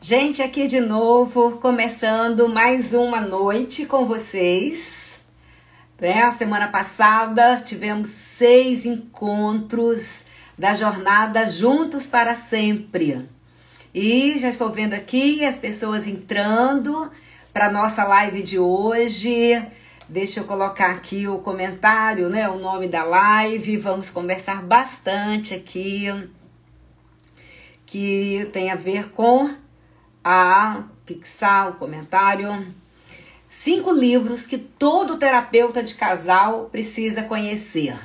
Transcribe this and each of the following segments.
Gente, aqui de novo, começando mais uma noite com vocês. Né? A semana passada tivemos seis encontros da jornada Juntos para Sempre. E já estou vendo aqui as pessoas entrando para nossa live de hoje. Deixa eu colocar aqui o comentário, né? O nome da live. Vamos conversar bastante aqui. Que tem a ver com a fixar o comentário. Cinco livros que todo terapeuta de casal precisa conhecer.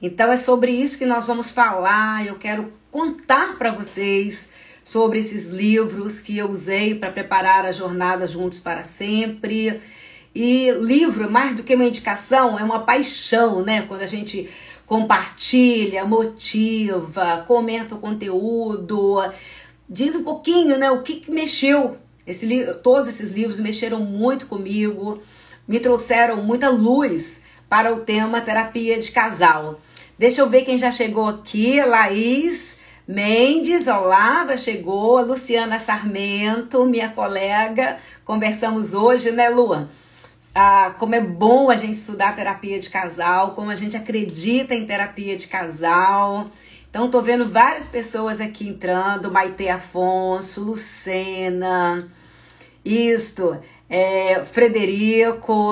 Então é sobre isso que nós vamos falar. Eu quero contar para vocês sobre esses livros que eu usei para preparar a jornada Juntos para Sempre. E livro, mais do que uma indicação, é uma paixão, né? Quando a gente compartilha, motiva, comenta o conteúdo, diz um pouquinho, né, o que, que mexeu. Esse, todos esses livros mexeram muito comigo, me trouxeram muita luz para o tema terapia de casal. Deixa eu ver quem já chegou aqui, Laís Mendes, olá, já chegou, Luciana Sarmento, minha colega, conversamos hoje, né, Lua? Ah, como é bom a gente estudar terapia de casal, como a gente acredita em terapia de casal. Então, tô vendo várias pessoas aqui entrando, Maite Afonso, Lucena, isto, é, Frederico,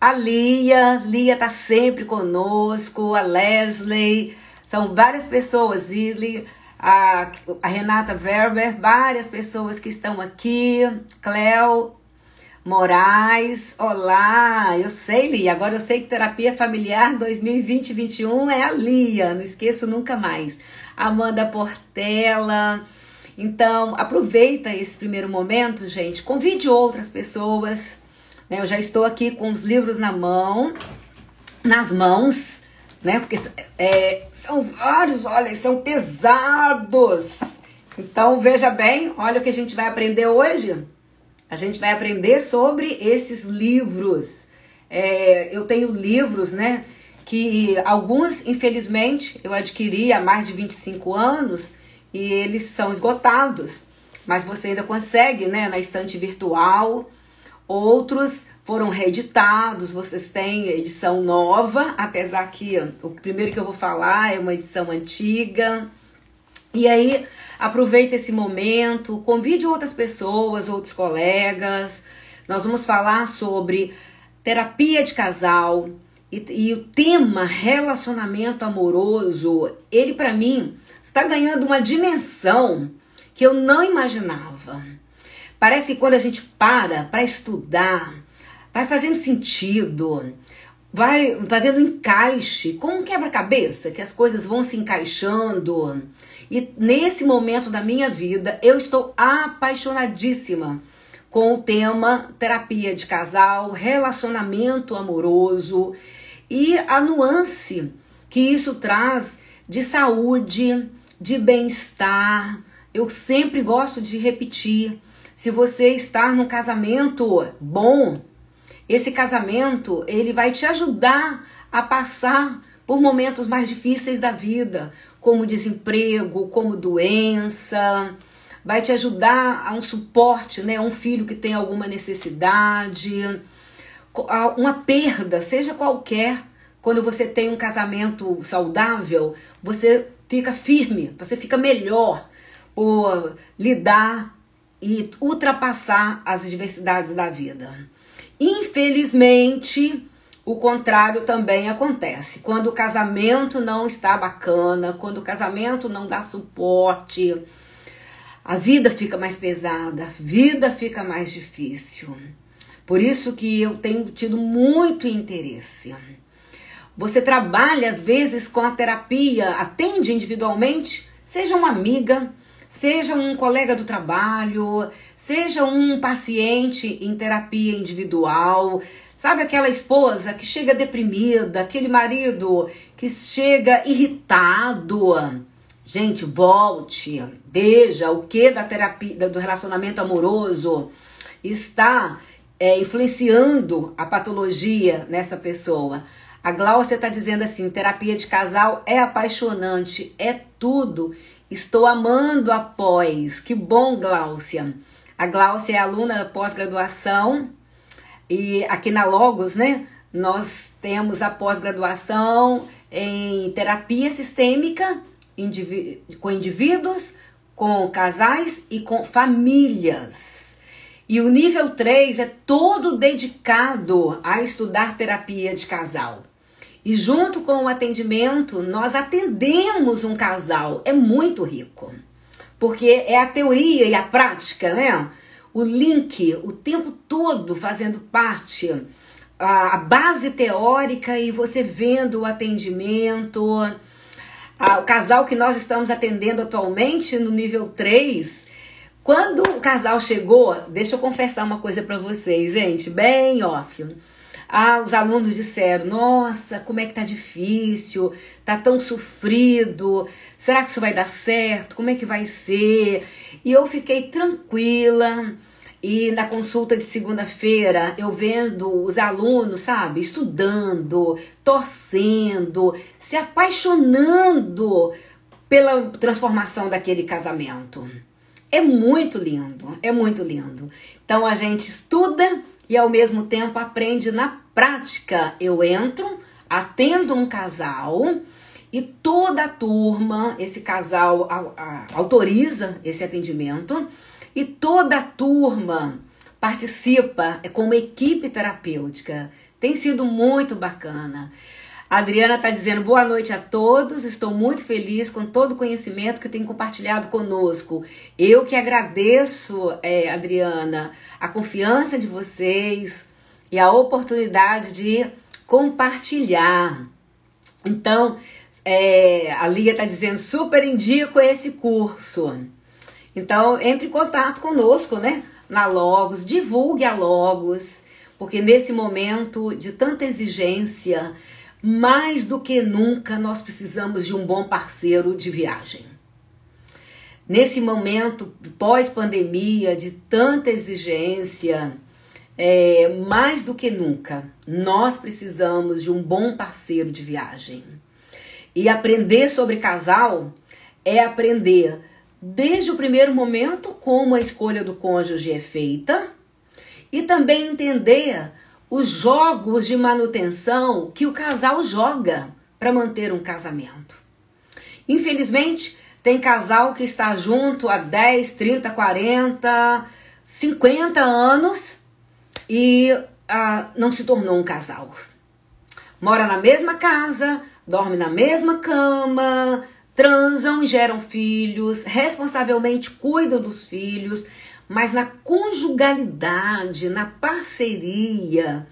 a Lia, Lia tá sempre conosco, a Leslie, são várias pessoas, Ili, a, a Renata Werber, várias pessoas que estão aqui, Cleo, Moraes, olá, eu sei, Lia, agora eu sei que terapia familiar 2020-21 é a Lia, não esqueço nunca mais. Amanda Portela. Então, aproveita esse primeiro momento, gente, convide outras pessoas. Né? Eu já estou aqui com os livros na mão, nas mãos, né? Porque é, são vários, olha, são pesados. Então, veja bem, olha o que a gente vai aprender hoje. A gente vai aprender sobre esses livros. É, eu tenho livros, né? Que alguns, infelizmente, eu adquiri há mais de 25 anos e eles são esgotados. Mas você ainda consegue, né? Na estante virtual. Outros foram reeditados, vocês têm edição nova, apesar que o primeiro que eu vou falar é uma edição antiga. E aí, aproveite esse momento, convide outras pessoas, outros colegas. Nós vamos falar sobre terapia de casal e, e o tema relacionamento amoroso. Ele, para mim, está ganhando uma dimensão que eu não imaginava. Parece que quando a gente para para estudar, vai fazendo sentido vai fazendo encaixe, com um quebra-cabeça, que as coisas vão se encaixando. E nesse momento da minha vida, eu estou apaixonadíssima com o tema terapia de casal, relacionamento amoroso e a nuance que isso traz de saúde, de bem-estar. Eu sempre gosto de repetir: se você está num casamento bom, esse casamento, ele vai te ajudar a passar por momentos mais difíceis da vida, como desemprego, como doença, vai te ajudar a um suporte, né, um filho que tem alguma necessidade, uma perda, seja qualquer. Quando você tem um casamento saudável, você fica firme, você fica melhor por lidar e ultrapassar as adversidades da vida. Infelizmente, o contrário também acontece. Quando o casamento não está bacana, quando o casamento não dá suporte, a vida fica mais pesada, a vida fica mais difícil. Por isso que eu tenho tido muito interesse. Você trabalha às vezes com a terapia, atende individualmente, seja uma amiga, seja um colega do trabalho, seja um paciente em terapia individual, sabe aquela esposa que chega deprimida, aquele marido que chega irritado. Gente, volte, veja o que da terapia, do relacionamento amoroso está é, influenciando a patologia nessa pessoa. A Glaucia está dizendo assim: terapia de casal é apaixonante, é tudo Estou amando a pós. Que bom, Gláucia. A Gláucia é aluna da pós-graduação e aqui na Logos, né? Nós temos a pós-graduação em terapia sistêmica com indivíduos, com casais e com famílias. E o nível 3 é todo dedicado a estudar terapia de casal. E junto com o atendimento, nós atendemos um casal. É muito rico. Porque é a teoria e a prática, né? O link o tempo todo fazendo parte a base teórica e você vendo o atendimento. o casal que nós estamos atendendo atualmente no nível 3, quando o casal chegou, deixa eu confessar uma coisa para vocês, gente, bem off. Ah, os alunos disseram: Nossa, como é que tá difícil, tá tão sofrido, será que isso vai dar certo? Como é que vai ser? E eu fiquei tranquila. E na consulta de segunda-feira, eu vendo os alunos, sabe, estudando, torcendo, se apaixonando pela transformação daquele casamento. É muito lindo, é muito lindo. Então a gente estuda e ao mesmo tempo aprende na prática. Eu entro, atendo um casal e toda a turma, esse casal a, a, autoriza esse atendimento e toda a turma participa é como equipe terapêutica. Tem sido muito bacana. A Adriana está dizendo boa noite a todos. Estou muito feliz com todo o conhecimento que tem compartilhado conosco. Eu que agradeço, é, Adriana, a confiança de vocês e a oportunidade de compartilhar. Então, é, a Lia está dizendo super indico esse curso. Então, entre em contato conosco, né? Na Logos, divulgue a Logos, porque nesse momento de tanta exigência, mais do que nunca nós precisamos de um bom parceiro de viagem. Nesse momento pós-pandemia, de tanta exigência, é, mais do que nunca, nós precisamos de um bom parceiro de viagem. E aprender sobre casal é aprender desde o primeiro momento como a escolha do cônjuge é feita e também entender os jogos de manutenção que o casal joga para manter um casamento. Infelizmente, tem casal que está junto há 10, 30, 40, 50 anos e ah, não se tornou um casal. Mora na mesma casa, dorme na mesma cama, transam e geram filhos, responsavelmente cuidam dos filhos, mas na conjugalidade, na parceria,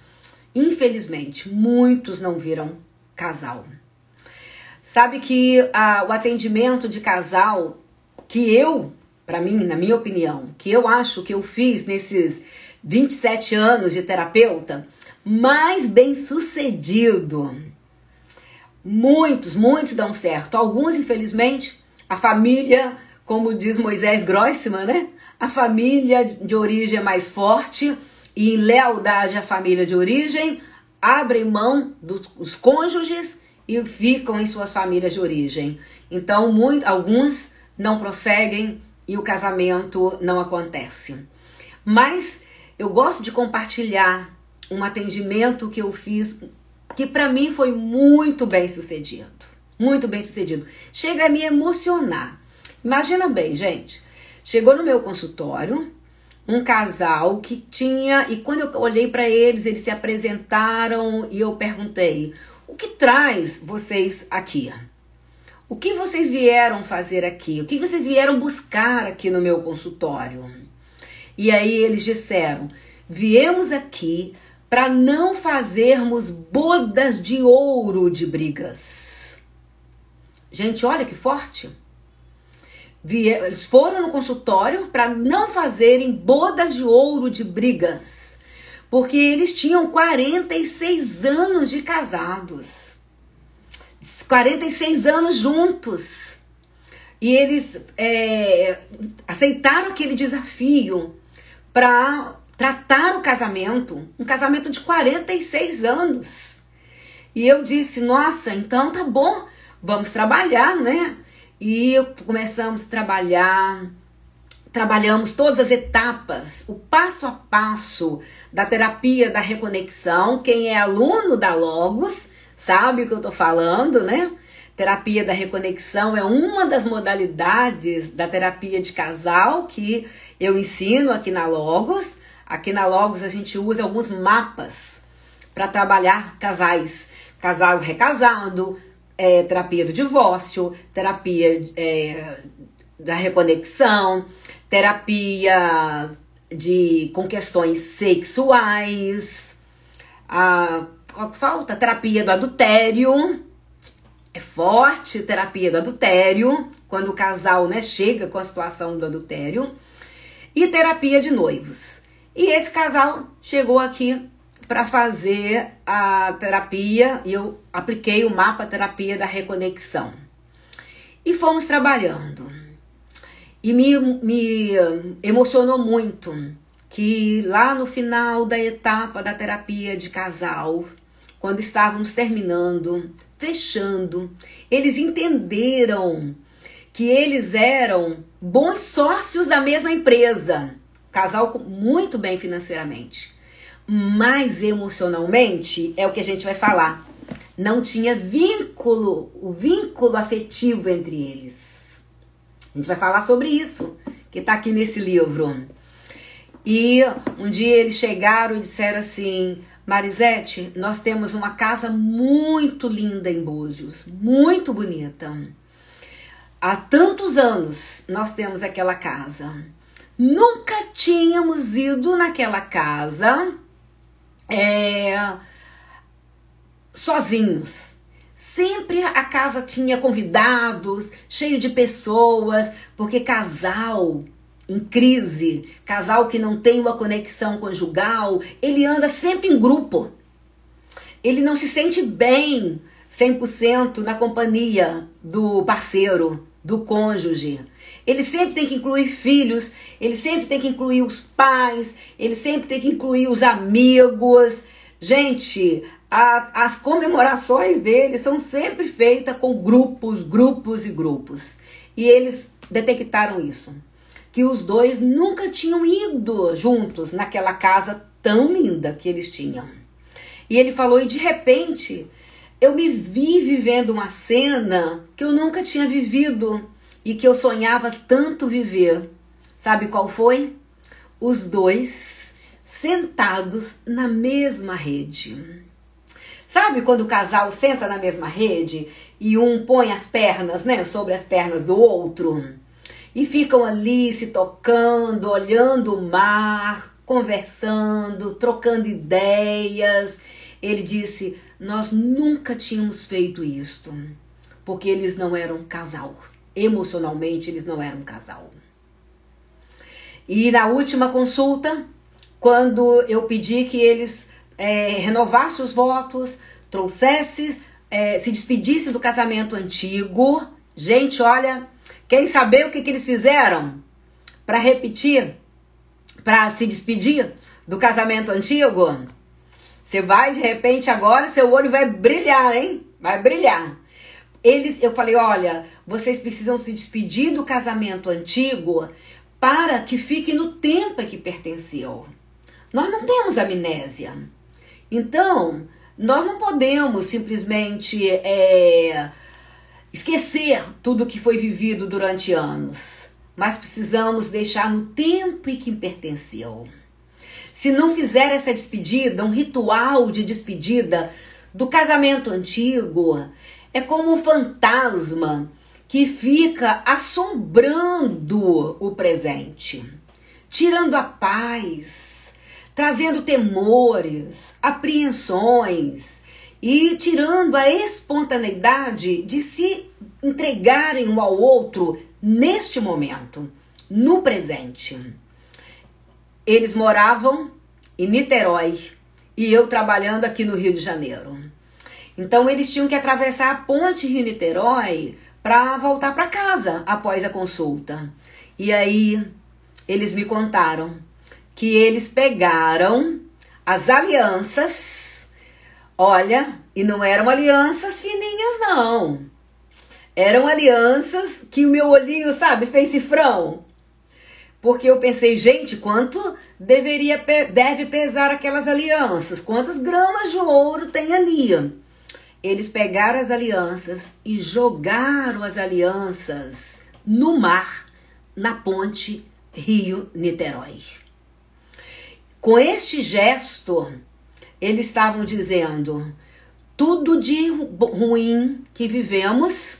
infelizmente, muitos não viram casal. Sabe que ah, o atendimento de casal que eu, para mim, na minha opinião, que eu acho que eu fiz nesses 27 anos de terapeuta, mais bem sucedido Muitos, muitos dão certo. Alguns, infelizmente, a família, como diz Moisés Grossman, né? A família de origem é mais forte e em lealdade à família de origem, abrem mão dos, cônjuges e ficam em suas famílias de origem. Então, muito, alguns não prosseguem e o casamento não acontece. Mas eu gosto de compartilhar um atendimento que eu fiz que para mim foi muito bem sucedido. Muito bem sucedido. Chega a me emocionar. Imagina bem, gente. Chegou no meu consultório um casal que tinha, e quando eu olhei para eles, eles se apresentaram e eu perguntei: "O que traz vocês aqui? O que vocês vieram fazer aqui? O que vocês vieram buscar aqui no meu consultório?" E aí eles disseram: "Viemos aqui para não fazermos bodas de ouro de brigas. Gente, olha que forte. Eles foram no consultório para não fazerem bodas de ouro de brigas, porque eles tinham 46 anos de casados, 46 anos juntos, e eles é, aceitaram aquele desafio para tratar o casamento, um casamento de 46 anos. E eu disse: "Nossa, então tá bom, vamos trabalhar, né?" e começamos a trabalhar, trabalhamos todas as etapas, o passo a passo da terapia da reconexão. Quem é aluno da Logos sabe o que eu tô falando, né? Terapia da reconexão é uma das modalidades da terapia de casal que eu ensino aqui na Logos. Aqui na Logos a gente usa alguns mapas para trabalhar casais, casal recasado, é, terapia do divórcio, terapia é, da reconexão, terapia de com questões sexuais, a, falta? Terapia do adultério, é forte terapia do adultério, quando o casal né, chega com a situação do adultério, e terapia de noivos. E esse casal chegou aqui para fazer a terapia e eu apliquei o mapa terapia da reconexão. E fomos trabalhando. E me, me emocionou muito que lá no final da etapa da terapia de casal, quando estávamos terminando, fechando, eles entenderam que eles eram bons sócios da mesma empresa, casal muito bem financeiramente, mas emocionalmente é o que a gente vai falar. Não tinha vínculo, o vínculo afetivo entre eles. A gente vai falar sobre isso, que está aqui nesse livro. E um dia eles chegaram e disseram assim: Marisete, nós temos uma casa muito linda em Búzios, muito bonita. Há tantos anos nós temos aquela casa. Nunca tínhamos ido naquela casa é, sozinhos. Sempre a casa tinha convidados, cheio de pessoas, porque casal em crise, casal que não tem uma conexão conjugal, ele anda sempre em grupo. Ele não se sente bem 100% na companhia do parceiro, do cônjuge. Ele sempre tem que incluir filhos, ele sempre tem que incluir os pais, ele sempre tem que incluir os amigos. Gente, a, as comemorações dele são sempre feitas com grupos, grupos e grupos. E eles detectaram isso que os dois nunca tinham ido juntos naquela casa tão linda que eles tinham. E ele falou, e de repente eu me vi vivendo uma cena que eu nunca tinha vivido e que eu sonhava tanto viver. Sabe qual foi? Os dois sentados na mesma rede. Sabe quando o casal senta na mesma rede e um põe as pernas, né, sobre as pernas do outro? e ficam ali se tocando, olhando o mar, conversando, trocando ideias. Ele disse: Nós nunca tínhamos feito isto, porque eles não eram casal. Emocionalmente, eles não eram casal. E na última consulta, quando eu pedi que eles é, renovassem os votos, trouxessem, é, se despedissem do casamento antigo, gente, olha, Querem saber o que, que eles fizeram para repetir, para se despedir do casamento antigo? Você vai de repente agora, seu olho vai brilhar, hein? Vai brilhar. Eles, eu falei, olha, vocês precisam se despedir do casamento antigo para que fique no tempo em que pertenceu. Nós não temos amnésia. Então, nós não podemos simplesmente é, esquecer tudo que foi vivido durante anos, mas precisamos deixar no tempo em que pertenceu. Se não fizer essa despedida, um ritual de despedida do casamento antigo, é como um fantasma que fica assombrando o presente, tirando a paz, trazendo temores, apreensões, e tirando a espontaneidade de se entregarem um ao outro neste momento, no presente. Eles moravam em Niterói e eu trabalhando aqui no Rio de Janeiro. Então eles tinham que atravessar a ponte Rio-Niterói para voltar para casa após a consulta. E aí eles me contaram que eles pegaram as alianças Olha, e não eram alianças fininhas, não. Eram alianças que o meu olhinho, sabe, fez cifrão. Porque eu pensei, gente, quanto deveria deve pesar aquelas alianças? Quantas gramas de ouro tem ali? Eles pegaram as alianças e jogaram as alianças no mar, na ponte Rio-Niterói. Com este gesto, eles estavam dizendo: tudo de ruim que vivemos,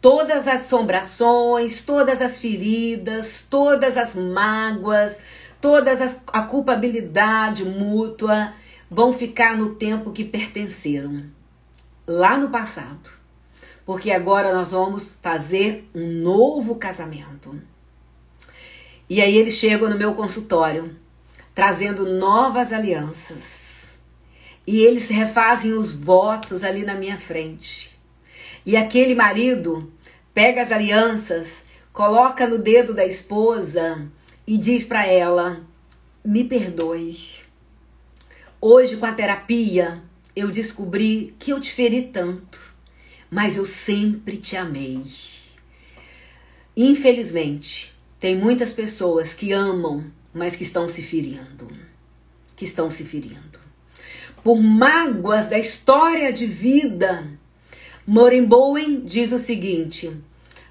todas as assombrações, todas as feridas, todas as mágoas, todas as, a culpabilidade mútua vão ficar no tempo que pertenceram, lá no passado. Porque agora nós vamos fazer um novo casamento. E aí eles chegam no meu consultório, trazendo novas alianças. E eles refazem os votos ali na minha frente. E aquele marido pega as alianças, coloca no dedo da esposa e diz para ela: Me perdoe. Hoje, com a terapia, eu descobri que eu te feri tanto, mas eu sempre te amei. Infelizmente, tem muitas pessoas que amam, mas que estão se ferindo. Que estão se ferindo. Por mágoas da história de vida. Morin Bowen diz o seguinte: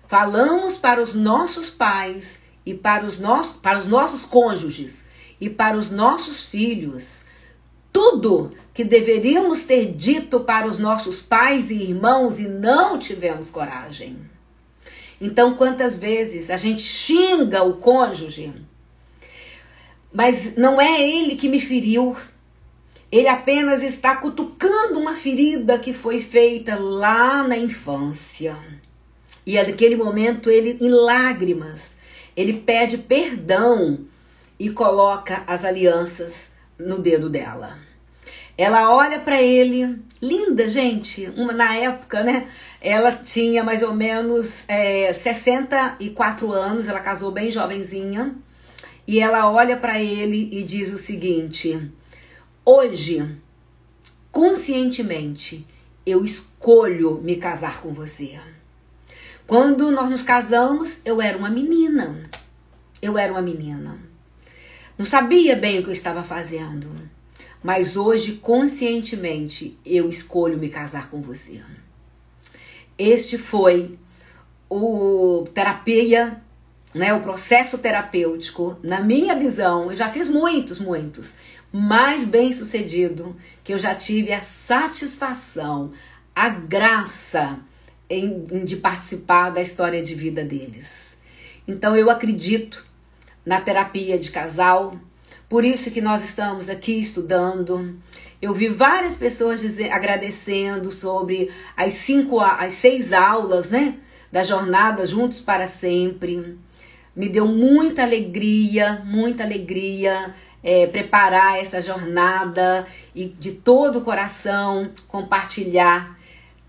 falamos para os nossos pais e para os, nossos, para os nossos cônjuges e para os nossos filhos tudo que deveríamos ter dito para os nossos pais e irmãos e não tivemos coragem. Então, quantas vezes a gente xinga o cônjuge, mas não é ele que me feriu, ele apenas está cutucando uma ferida que foi feita lá na infância. E naquele momento ele, em lágrimas, ele pede perdão e coloca as alianças no dedo dela. Ela olha para ele, linda, gente. Uma, na época, né? Ela tinha mais ou menos é, 64 anos, ela casou bem jovenzinha. E ela olha para ele e diz o seguinte: Hoje, conscientemente, eu escolho me casar com você. Quando nós nos casamos, eu era uma menina. Eu era uma menina. Não sabia bem o que eu estava fazendo. Mas hoje, conscientemente, eu escolho me casar com você. Este foi o terapia, né, o processo terapêutico, na minha visão, eu já fiz muitos, muitos, mais bem sucedido, que eu já tive a satisfação, a graça em, em, de participar da história de vida deles. Então eu acredito na terapia de casal, por isso que nós estamos aqui estudando. Eu vi várias pessoas dizer, agradecendo sobre as cinco, as seis aulas, né, da jornada Juntos para Sempre. Me deu muita alegria, muita alegria é, preparar essa jornada e de todo o coração compartilhar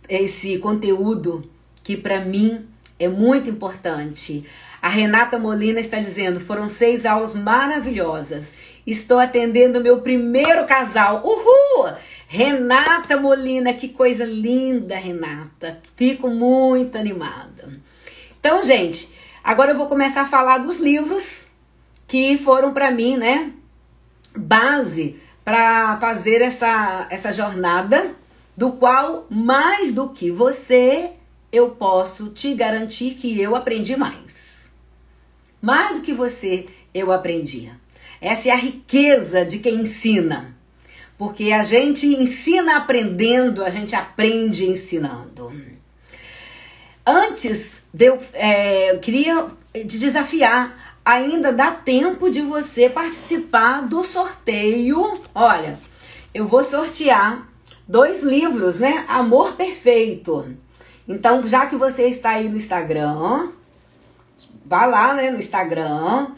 esse conteúdo que para mim é muito importante. A Renata Molina está dizendo: foram seis aulas maravilhosas. Estou atendendo meu primeiro casal. Uhul! Renata Molina, que coisa linda, Renata. Fico muito animada. Então, gente, agora eu vou começar a falar dos livros que foram para mim, né? Base para fazer essa, essa jornada do qual, mais do que você, eu posso te garantir que eu aprendi mais. Mais do que você, eu aprendi. Essa é a riqueza de quem ensina. Porque a gente ensina aprendendo, a gente aprende ensinando. Antes, de eu, é, eu queria te desafiar. Ainda dá tempo de você participar do sorteio. Olha, eu vou sortear dois livros, né? Amor Perfeito. Então, já que você está aí no Instagram, vá lá né, no Instagram,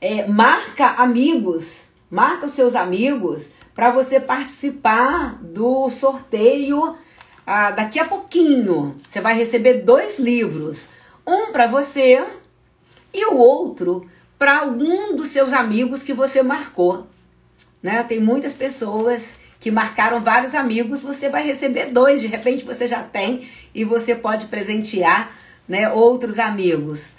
é, marca amigos, marca os seus amigos para você participar do sorteio ah, daqui a pouquinho. Você vai receber dois livros, um para você e o outro para algum dos seus amigos que você marcou. Né? Tem muitas pessoas que marcaram vários amigos, você vai receber dois. De repente você já tem e você pode presentear né, outros amigos.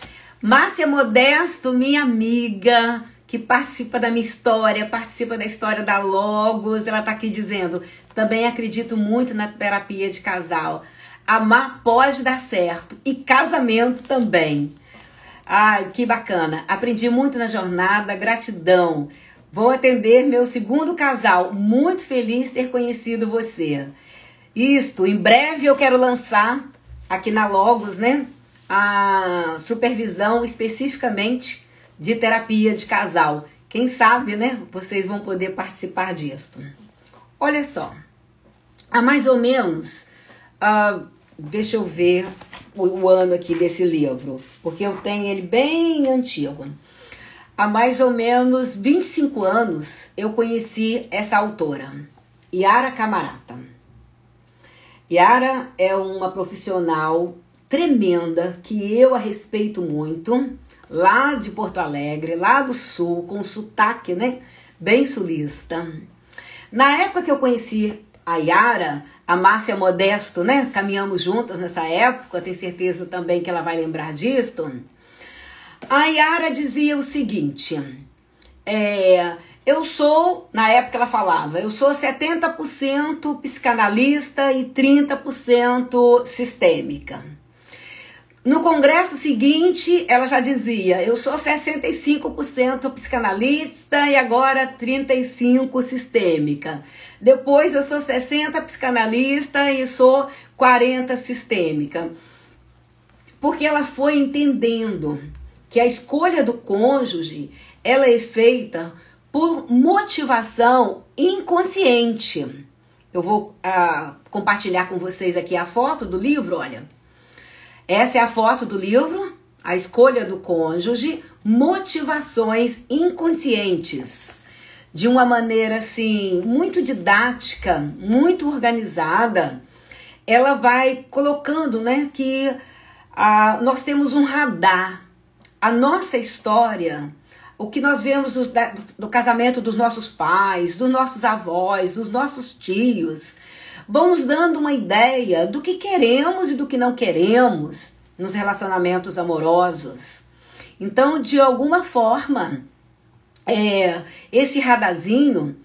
Márcia Modesto, minha amiga, que participa da minha história, participa da história da Logos, ela está aqui dizendo: também acredito muito na terapia de casal. Amar pode dar certo e casamento também. Ai, que bacana. Aprendi muito na jornada, gratidão. Vou atender meu segundo casal. Muito feliz ter conhecido você. Isto, em breve eu quero lançar aqui na Logos, né? A supervisão especificamente de terapia de casal. Quem sabe, né? Vocês vão poder participar disso. Olha só, há mais ou menos, uh, deixa eu ver o, o ano aqui desse livro, porque eu tenho ele bem antigo. Há mais ou menos 25 anos eu conheci essa autora, Yara Camarata. Yara é uma profissional tremenda que eu a respeito muito, lá de Porto Alegre, lá do sul, com sotaque, né? Bem sulista. Na época que eu conheci a Yara, a Márcia Modesto, né? Caminhamos juntas nessa época, tenho certeza também que ela vai lembrar disso. A Yara dizia o seguinte: é, eu sou, na época ela falava, eu sou 70% psicanalista e 30% sistêmica. No congresso seguinte, ela já dizia: eu sou 65% psicanalista e agora 35% sistêmica. Depois, eu sou 60% psicanalista e sou 40% sistêmica. Porque ela foi entendendo que a escolha do cônjuge ela é feita por motivação inconsciente. Eu vou uh, compartilhar com vocês aqui a foto do livro, olha. Essa é a foto do livro, A Escolha do Cônjuge, Motivações Inconscientes. De uma maneira assim, muito didática, muito organizada, ela vai colocando, né, que ah, nós temos um radar. A nossa história, o que nós vemos do, do casamento dos nossos pais, dos nossos avós, dos nossos tios, vão nos dando uma ideia do que queremos e do que não queremos nos relacionamentos amorosos. Então, de alguma forma, é, esse radazinho,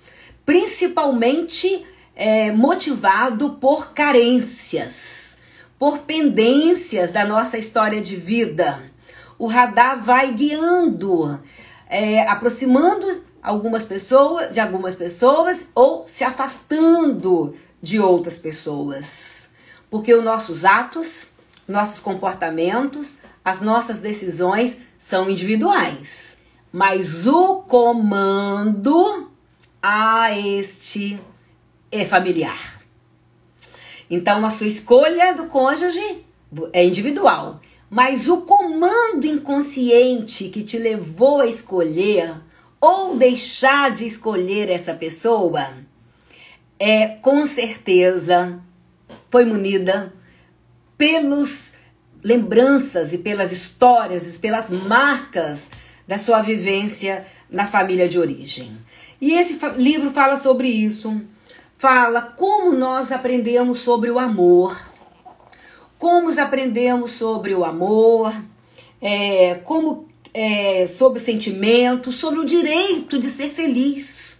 principalmente é, motivado por carências, por pendências da nossa história de vida. O radar vai guiando, é, aproximando algumas pessoas de algumas pessoas ou se afastando de outras pessoas. Porque os nossos atos, nossos comportamentos, as nossas decisões são individuais. Mas o comando a este é familiar. Então a sua escolha do cônjuge é individual, mas o comando inconsciente que te levou a escolher ou deixar de escolher essa pessoa é com certeza foi munida pelos lembranças e pelas histórias e pelas marcas da sua vivência na família de origem. E esse livro fala sobre isso. Fala como nós aprendemos sobre o amor, como aprendemos sobre o amor, é, como é, sobre o sentimento, sobre o direito de ser feliz,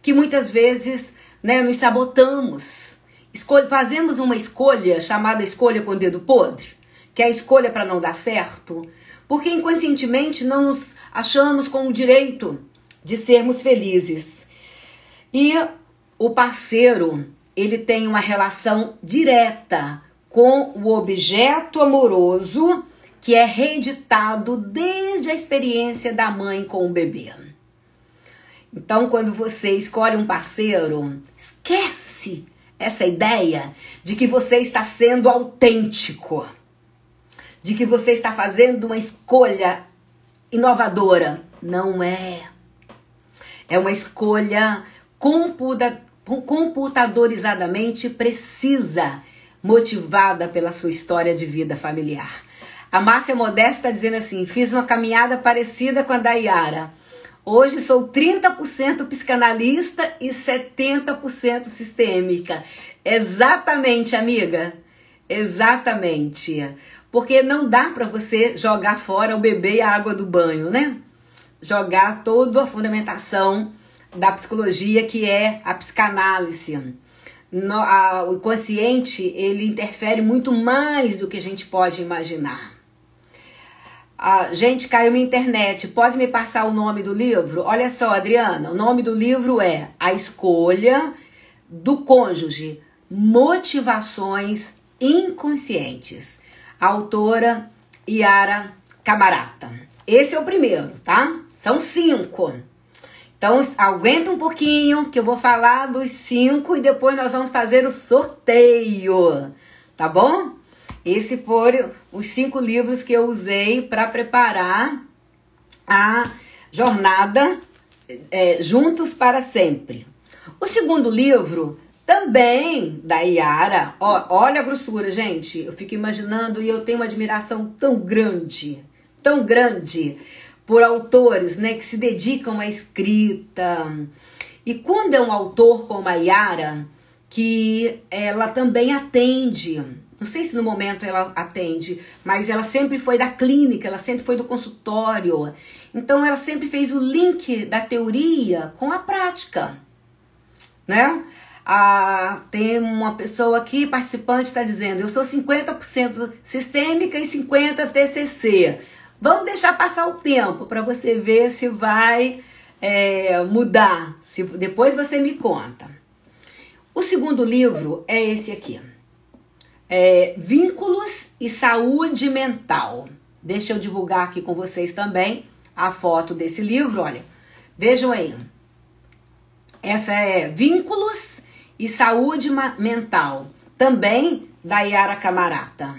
que muitas vezes né, nos sabotamos. Escolha, fazemos uma escolha chamada escolha com o dedo podre, que é a escolha para não dar certo, porque inconscientemente não nos achamos com o direito de sermos felizes. E o parceiro, ele tem uma relação direta com o objeto amoroso que é reeditado desde a experiência da mãe com o bebê. Então, quando você escolhe um parceiro, esquece essa ideia de que você está sendo autêntico, de que você está fazendo uma escolha inovadora. Não é. É uma escolha computa computadorizadamente precisa, motivada pela sua história de vida familiar. A Márcia Modesta está dizendo assim: fiz uma caminhada parecida com a da Yara Hoje sou 30% psicanalista e 70% sistêmica. Exatamente, amiga. Exatamente. Porque não dá para você jogar fora o bebê e a água do banho, né? Jogar toda a fundamentação da psicologia que é a psicanálise. No, a, o consciente ele interfere muito mais do que a gente pode imaginar. Ah, gente, caiu minha internet. Pode me passar o nome do livro? Olha só, Adriana, o nome do livro é A Escolha do Cônjuge: Motivações Inconscientes. Autora Yara Camarata. Esse é o primeiro, tá? São cinco. Então, aguenta um pouquinho que eu vou falar dos cinco e depois nós vamos fazer o sorteio, tá bom? Esses foram os cinco livros que eu usei para preparar a jornada é, Juntos para Sempre. O segundo livro, também da Yara, ó, olha a grossura, gente. Eu fico imaginando e eu tenho uma admiração tão grande, tão grande por autores né, que se dedicam à escrita. E quando é um autor como a Yara, que ela também atende não sei se no momento ela atende, mas ela sempre foi da clínica, ela sempre foi do consultório. Então ela sempre fez o link da teoria com a prática, né? Ah, tem uma pessoa aqui, participante, está dizendo: eu sou 50% sistêmica e 50% TCC. Vamos deixar passar o tempo para você ver se vai é, mudar. Se, depois você me conta. O segundo livro é esse aqui é, vínculos e saúde mental. Deixa eu divulgar aqui com vocês também a foto desse livro, olha. Vejam aí. Essa é Vínculos e Saúde Mental, também da Yara Camarata.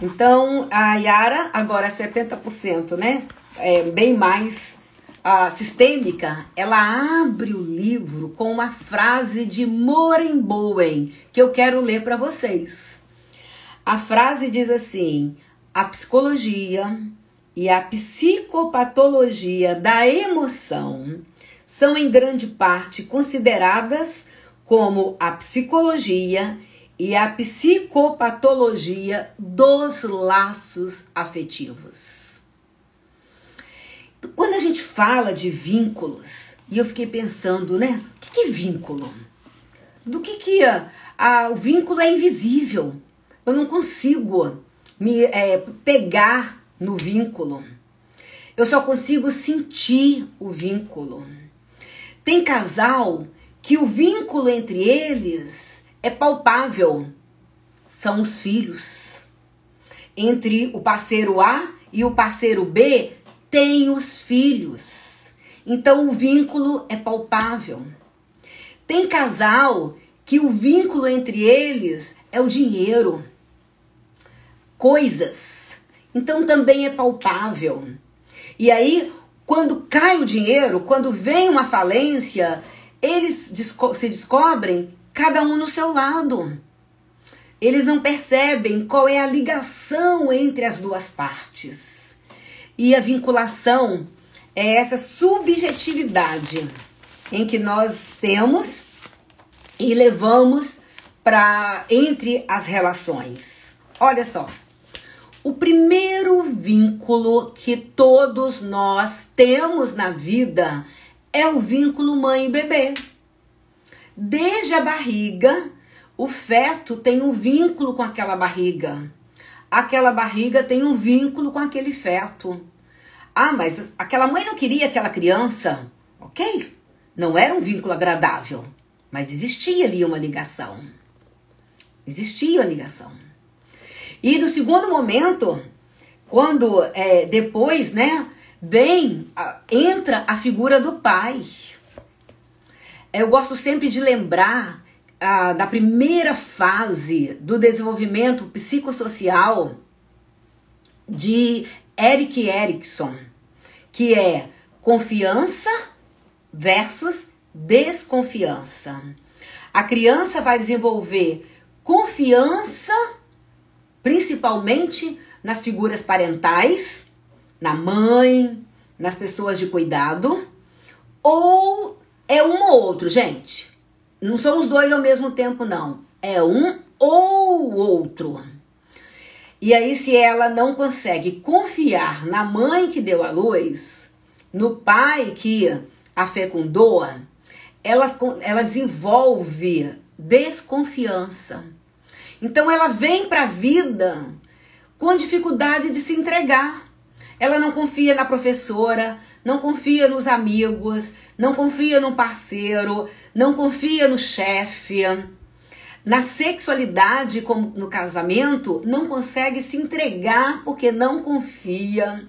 Então, a Yara, agora 70%, né? É bem mais uh, sistêmica. Ela abre o livro com uma frase de Morenboen que eu quero ler para vocês. A frase diz assim: a psicologia e a psicopatologia da emoção são em grande parte consideradas como a psicologia e a psicopatologia dos laços afetivos. Quando a gente fala de vínculos, e eu fiquei pensando, né? O que é vínculo? Do que que a, a, o vínculo é invisível? Eu não consigo me é, pegar no vínculo. Eu só consigo sentir o vínculo. Tem casal que o vínculo entre eles é palpável. São os filhos. Entre o parceiro A e o parceiro B, tem os filhos. Então o vínculo é palpável. Tem casal que o vínculo entre eles é o dinheiro coisas. Então também é palpável. E aí, quando cai o dinheiro, quando vem uma falência, eles desco se descobrem cada um no seu lado. Eles não percebem qual é a ligação entre as duas partes. E a vinculação é essa subjetividade em que nós temos e levamos para entre as relações. Olha só, o primeiro vínculo que todos nós temos na vida é o vínculo mãe e bebê. Desde a barriga, o feto tem um vínculo com aquela barriga. Aquela barriga tem um vínculo com aquele feto. Ah, mas aquela mãe não queria aquela criança. Ok, não era um vínculo agradável, mas existia ali uma ligação. Existia uma ligação. E no segundo momento, quando é, depois, né, vem, entra a figura do pai. Eu gosto sempre de lembrar da primeira fase do desenvolvimento psicossocial de Eric Erickson, que é confiança versus desconfiança. A criança vai desenvolver confiança principalmente nas figuras parentais, na mãe, nas pessoas de cuidado, ou é um ou outro, gente. Não são os dois ao mesmo tempo, não. É um ou outro. E aí, se ela não consegue confiar na mãe que deu a luz, no pai que a fecundou, ela, ela desenvolve desconfiança. Então, ela vem para a vida com dificuldade de se entregar. Ela não confia na professora, não confia nos amigos, não confia no parceiro, não confia no chefe. Na sexualidade, como no casamento, não consegue se entregar porque não confia.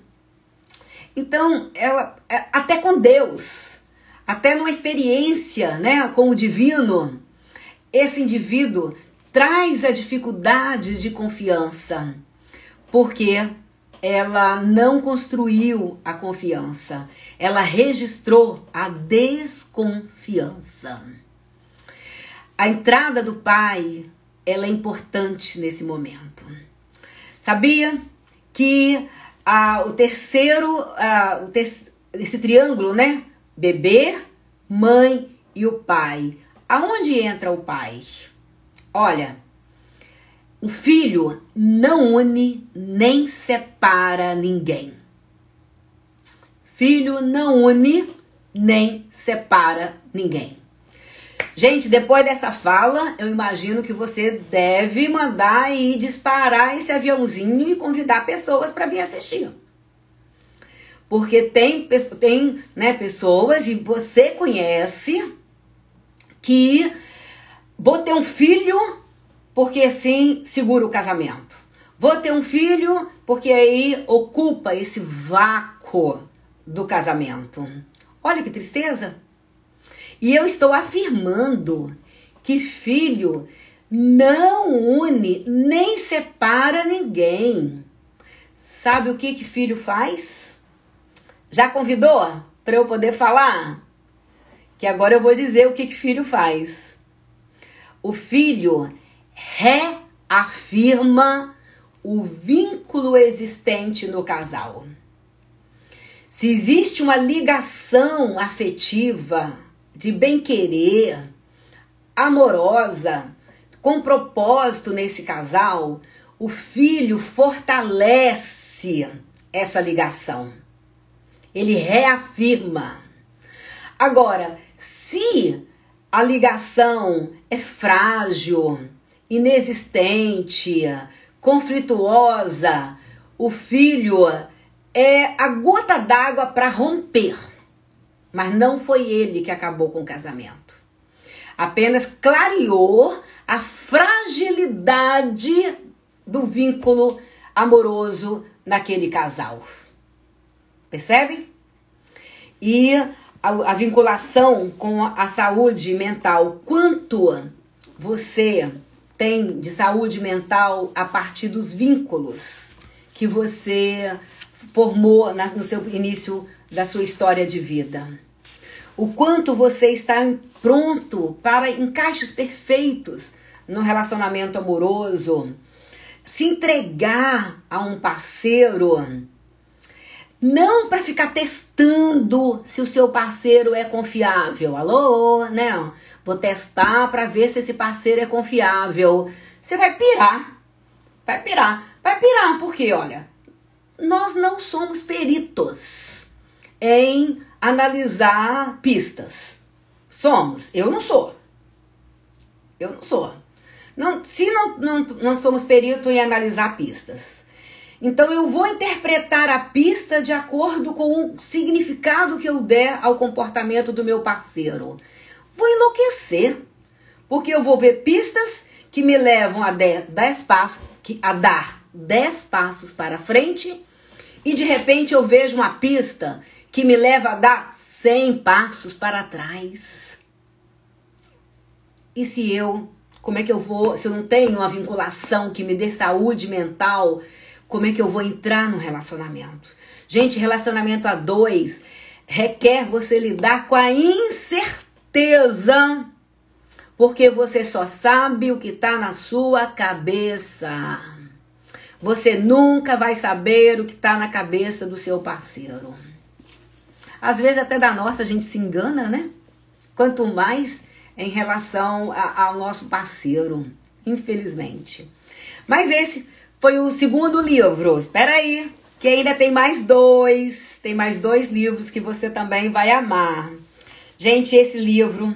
Então, ela é, até com Deus, até numa experiência, né, com o divino, esse indivíduo traz a dificuldade de confiança, porque ela não construiu a confiança, ela registrou a desconfiança. A entrada do pai, ela é importante nesse momento. Sabia que ah, o terceiro, ah, o ter esse triângulo, né? Bebê, mãe e o pai. Aonde entra o pai? Olha, o filho não une nem separa ninguém. Filho não une nem separa ninguém. Gente, depois dessa fala, eu imagino que você deve mandar e disparar esse aviãozinho e convidar pessoas para vir assistir. Porque tem, tem né, pessoas e você conhece que vou ter um filho porque assim segura o casamento. Vou ter um filho porque aí ocupa esse vácuo do casamento. Olha que tristeza. E eu estou afirmando que filho não une nem separa ninguém. Sabe o que que filho faz? Já convidou para eu poder falar? Que agora eu vou dizer o que que filho faz. O filho reafirma o vínculo existente no casal. Se existe uma ligação afetiva, de bem-querer, amorosa, com propósito nesse casal, o filho fortalece essa ligação. Ele reafirma. Agora, se a ligação é frágil, inexistente, conflituosa, o filho é a gota d'água para romper. Mas não foi ele que acabou com o casamento. Apenas clareou a fragilidade do vínculo amoroso naquele casal. Percebe? E a, a vinculação com a saúde mental. Quanto você tem de saúde mental a partir dos vínculos que você formou na, no seu início da sua história de vida. O quanto você está pronto para encaixes perfeitos no relacionamento amoroso, se entregar a um parceiro, não para ficar testando se o seu parceiro é confiável. Alô, né? Vou testar para ver se esse parceiro é confiável. Você vai pirar. Vai pirar. Vai pirar, porque olha, nós não somos peritos em analisar pistas. Somos. Eu não sou. Eu não sou. Não, se não, não, não somos peritos em analisar pistas. Então eu vou interpretar a pista de acordo com o significado que eu der ao comportamento do meu parceiro. Vou enlouquecer. Porque eu vou ver pistas que me levam a, dez passos, a dar 10 passos para frente e de repente eu vejo uma pista que me leva a dar 100 passos para trás. E se eu, como é que eu vou, se eu não tenho uma vinculação que me dê saúde mental, como é que eu vou entrar no relacionamento? Gente, relacionamento a dois requer você lidar com a incerteza, porque você só sabe o que está na sua cabeça. Você nunca vai saber o que está na cabeça do seu parceiro. Às vezes até da nossa a gente se engana, né? Quanto mais em relação a, ao nosso parceiro, infelizmente. Mas esse foi o segundo livro. Espera aí, que ainda tem mais dois. Tem mais dois livros que você também vai amar. Gente, esse livro,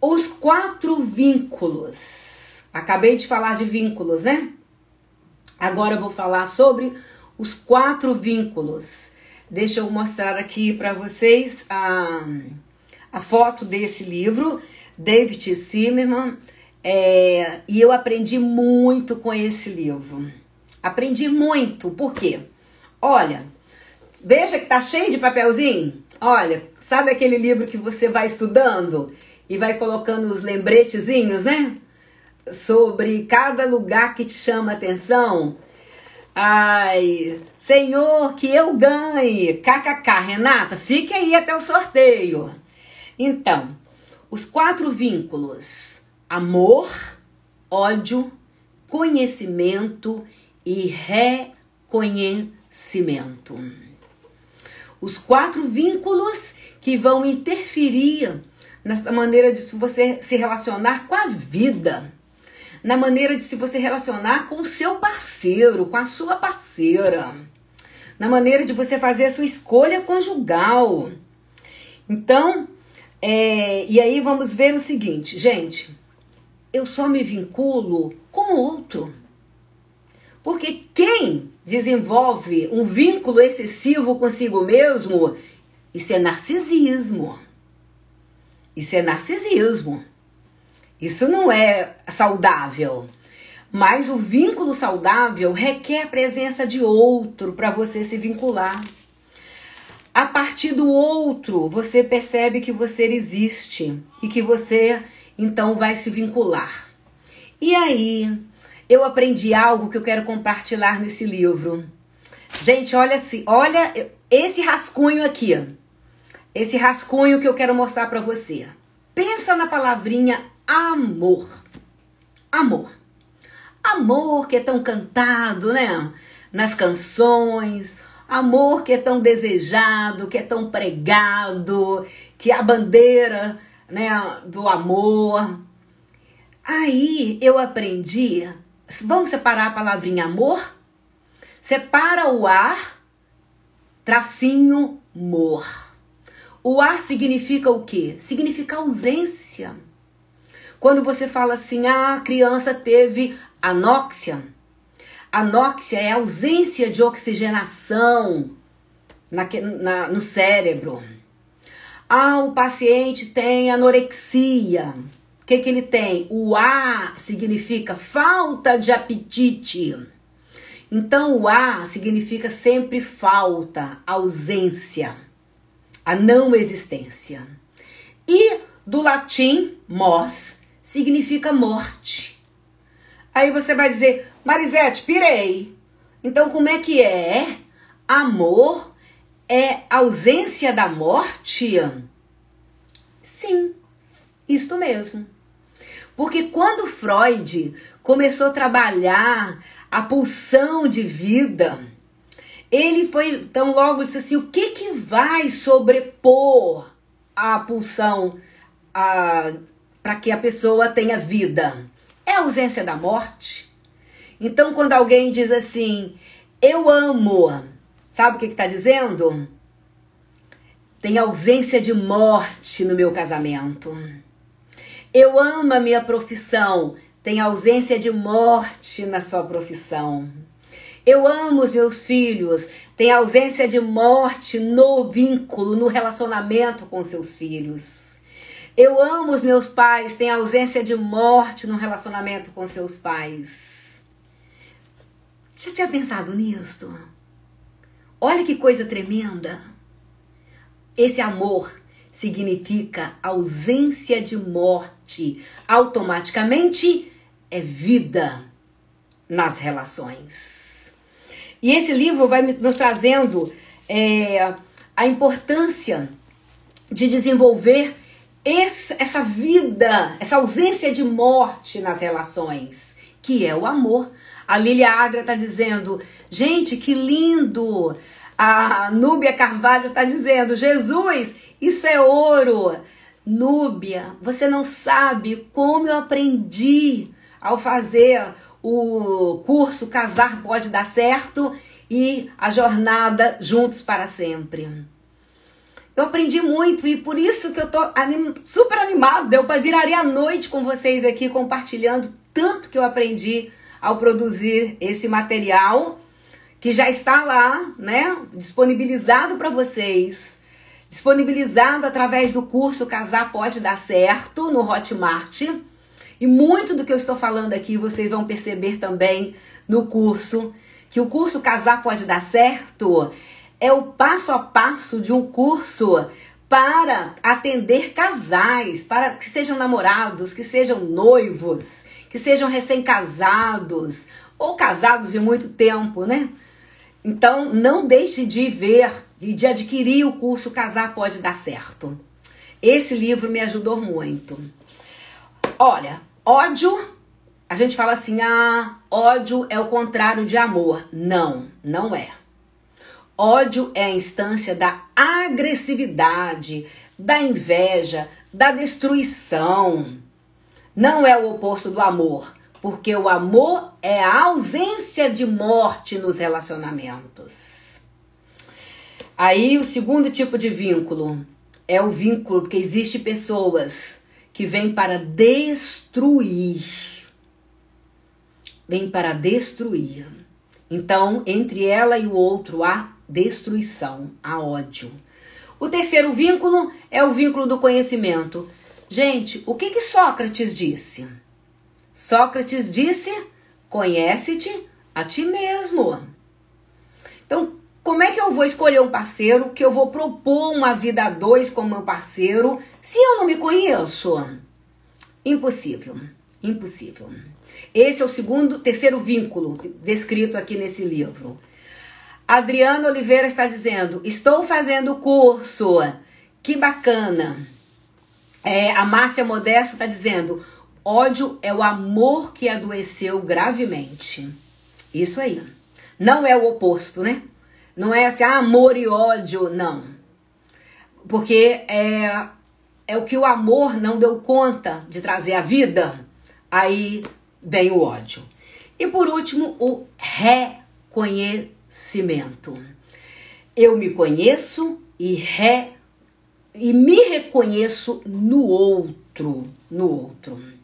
Os Quatro Vínculos. Acabei de falar de vínculos, né? Agora eu vou falar sobre os quatro vínculos. Deixa eu mostrar aqui para vocês a, a foto desse livro, David Zimmerman. É, e eu aprendi muito com esse livro. Aprendi muito, por quê? Olha, veja que tá cheio de papelzinho. Olha, sabe aquele livro que você vai estudando e vai colocando os lembretezinhos, né? Sobre cada lugar que te chama atenção. Ai, Senhor, que eu ganhe. KKK, Renata, fique aí até o sorteio. Então, os quatro vínculos: amor, ódio, conhecimento e reconhecimento. Os quatro vínculos que vão interferir na maneira de você se relacionar com a vida na maneira de se você relacionar com o seu parceiro, com a sua parceira, na maneira de você fazer a sua escolha conjugal. Então, é, e aí vamos ver o seguinte, gente, eu só me vinculo com o outro. Porque quem desenvolve um vínculo excessivo consigo mesmo, isso é narcisismo. Isso é narcisismo. Isso não é saudável. Mas o vínculo saudável requer a presença de outro para você se vincular. A partir do outro, você percebe que você existe e que você então vai se vincular. E aí, eu aprendi algo que eu quero compartilhar nesse livro. Gente, olha assim, olha esse rascunho aqui. Esse rascunho que eu quero mostrar para você. Pensa na palavrinha amor. Amor. Amor que é tão cantado, né? Nas canções. Amor que é tão desejado, que é tão pregado, que a bandeira, né, do amor. Aí eu aprendi, vamos separar a palavrinha amor? Separa o ar, tracinho, mor. O ar significa o quê? Significa ausência. Quando você fala assim, ah, a criança teve anóxia. Anóxia é ausência de oxigenação na, na, no cérebro. Ah, o paciente tem anorexia. O que, que ele tem? O A significa falta de apetite. Então, o A significa sempre falta, ausência, a não existência. E do latim, mos, significa morte. Aí você vai dizer, Marisete, pirei. Então como é que é? Amor é ausência da morte? Sim, isto mesmo. Porque quando Freud começou a trabalhar a pulsão de vida, ele foi então logo disse assim: o que que vai sobrepor a pulsão para que a pessoa tenha vida. É a ausência da morte. Então, quando alguém diz assim, eu amo, sabe o que está dizendo? Tem ausência de morte no meu casamento. Eu amo a minha profissão, tem ausência de morte na sua profissão. Eu amo os meus filhos, tem ausência de morte no vínculo, no relacionamento com seus filhos. Eu amo os meus pais, tem ausência de morte no relacionamento com seus pais. Já tinha pensado nisso? Olha que coisa tremenda. Esse amor significa ausência de morte. Automaticamente é vida nas relações. E esse livro vai nos trazendo é, a importância de desenvolver esse, essa vida, essa ausência de morte nas relações, que é o amor. A Lilia Agra está dizendo, gente, que lindo! A Núbia Carvalho está dizendo: Jesus, isso é ouro. Núbia, você não sabe como eu aprendi ao fazer o curso Casar Pode Dar Certo e a jornada Juntos para Sempre. Eu aprendi muito e por isso que eu tô anim, super animado. Eu viraria a noite com vocês aqui compartilhando tanto que eu aprendi ao produzir esse material que já está lá, né, disponibilizado para vocês, disponibilizado através do curso Casar Pode Dar Certo no Hotmart. E muito do que eu estou falando aqui vocês vão perceber também no curso, que o curso Casar Pode Dar Certo é o passo a passo de um curso para atender casais, para que sejam namorados, que sejam noivos, que sejam recém-casados ou casados de muito tempo, né? Então, não deixe de ver e de adquirir o curso Casar Pode Dar Certo. Esse livro me ajudou muito. Olha, ódio, a gente fala assim: ah, ódio é o contrário de amor. Não, não é. Ódio é a instância da agressividade, da inveja, da destruição. Não é o oposto do amor, porque o amor é a ausência de morte nos relacionamentos. Aí o segundo tipo de vínculo é o vínculo porque existe pessoas que vêm para destruir. Vêm para destruir. Então, entre ela e o outro há destruição, há ódio. O terceiro vínculo é o vínculo do conhecimento. Gente, o que que Sócrates disse? Sócrates disse: conhece-te a ti mesmo. Então, como é que eu vou escolher um parceiro que eu vou propor uma vida a dois com meu parceiro se eu não me conheço? Impossível. Impossível. Esse é o segundo, terceiro vínculo descrito aqui nesse livro. Adriano Oliveira está dizendo: Estou fazendo curso. Que bacana. É, a Márcia Modesto está dizendo: ódio é o amor que adoeceu gravemente. Isso aí. Não é o oposto, né? Não é assim, ah, amor e ódio, não. Porque é, é o que o amor não deu conta de trazer à vida, aí vem o ódio. E por último, o reconhecimento. Eu me conheço e re e me reconheço no outro, no outro.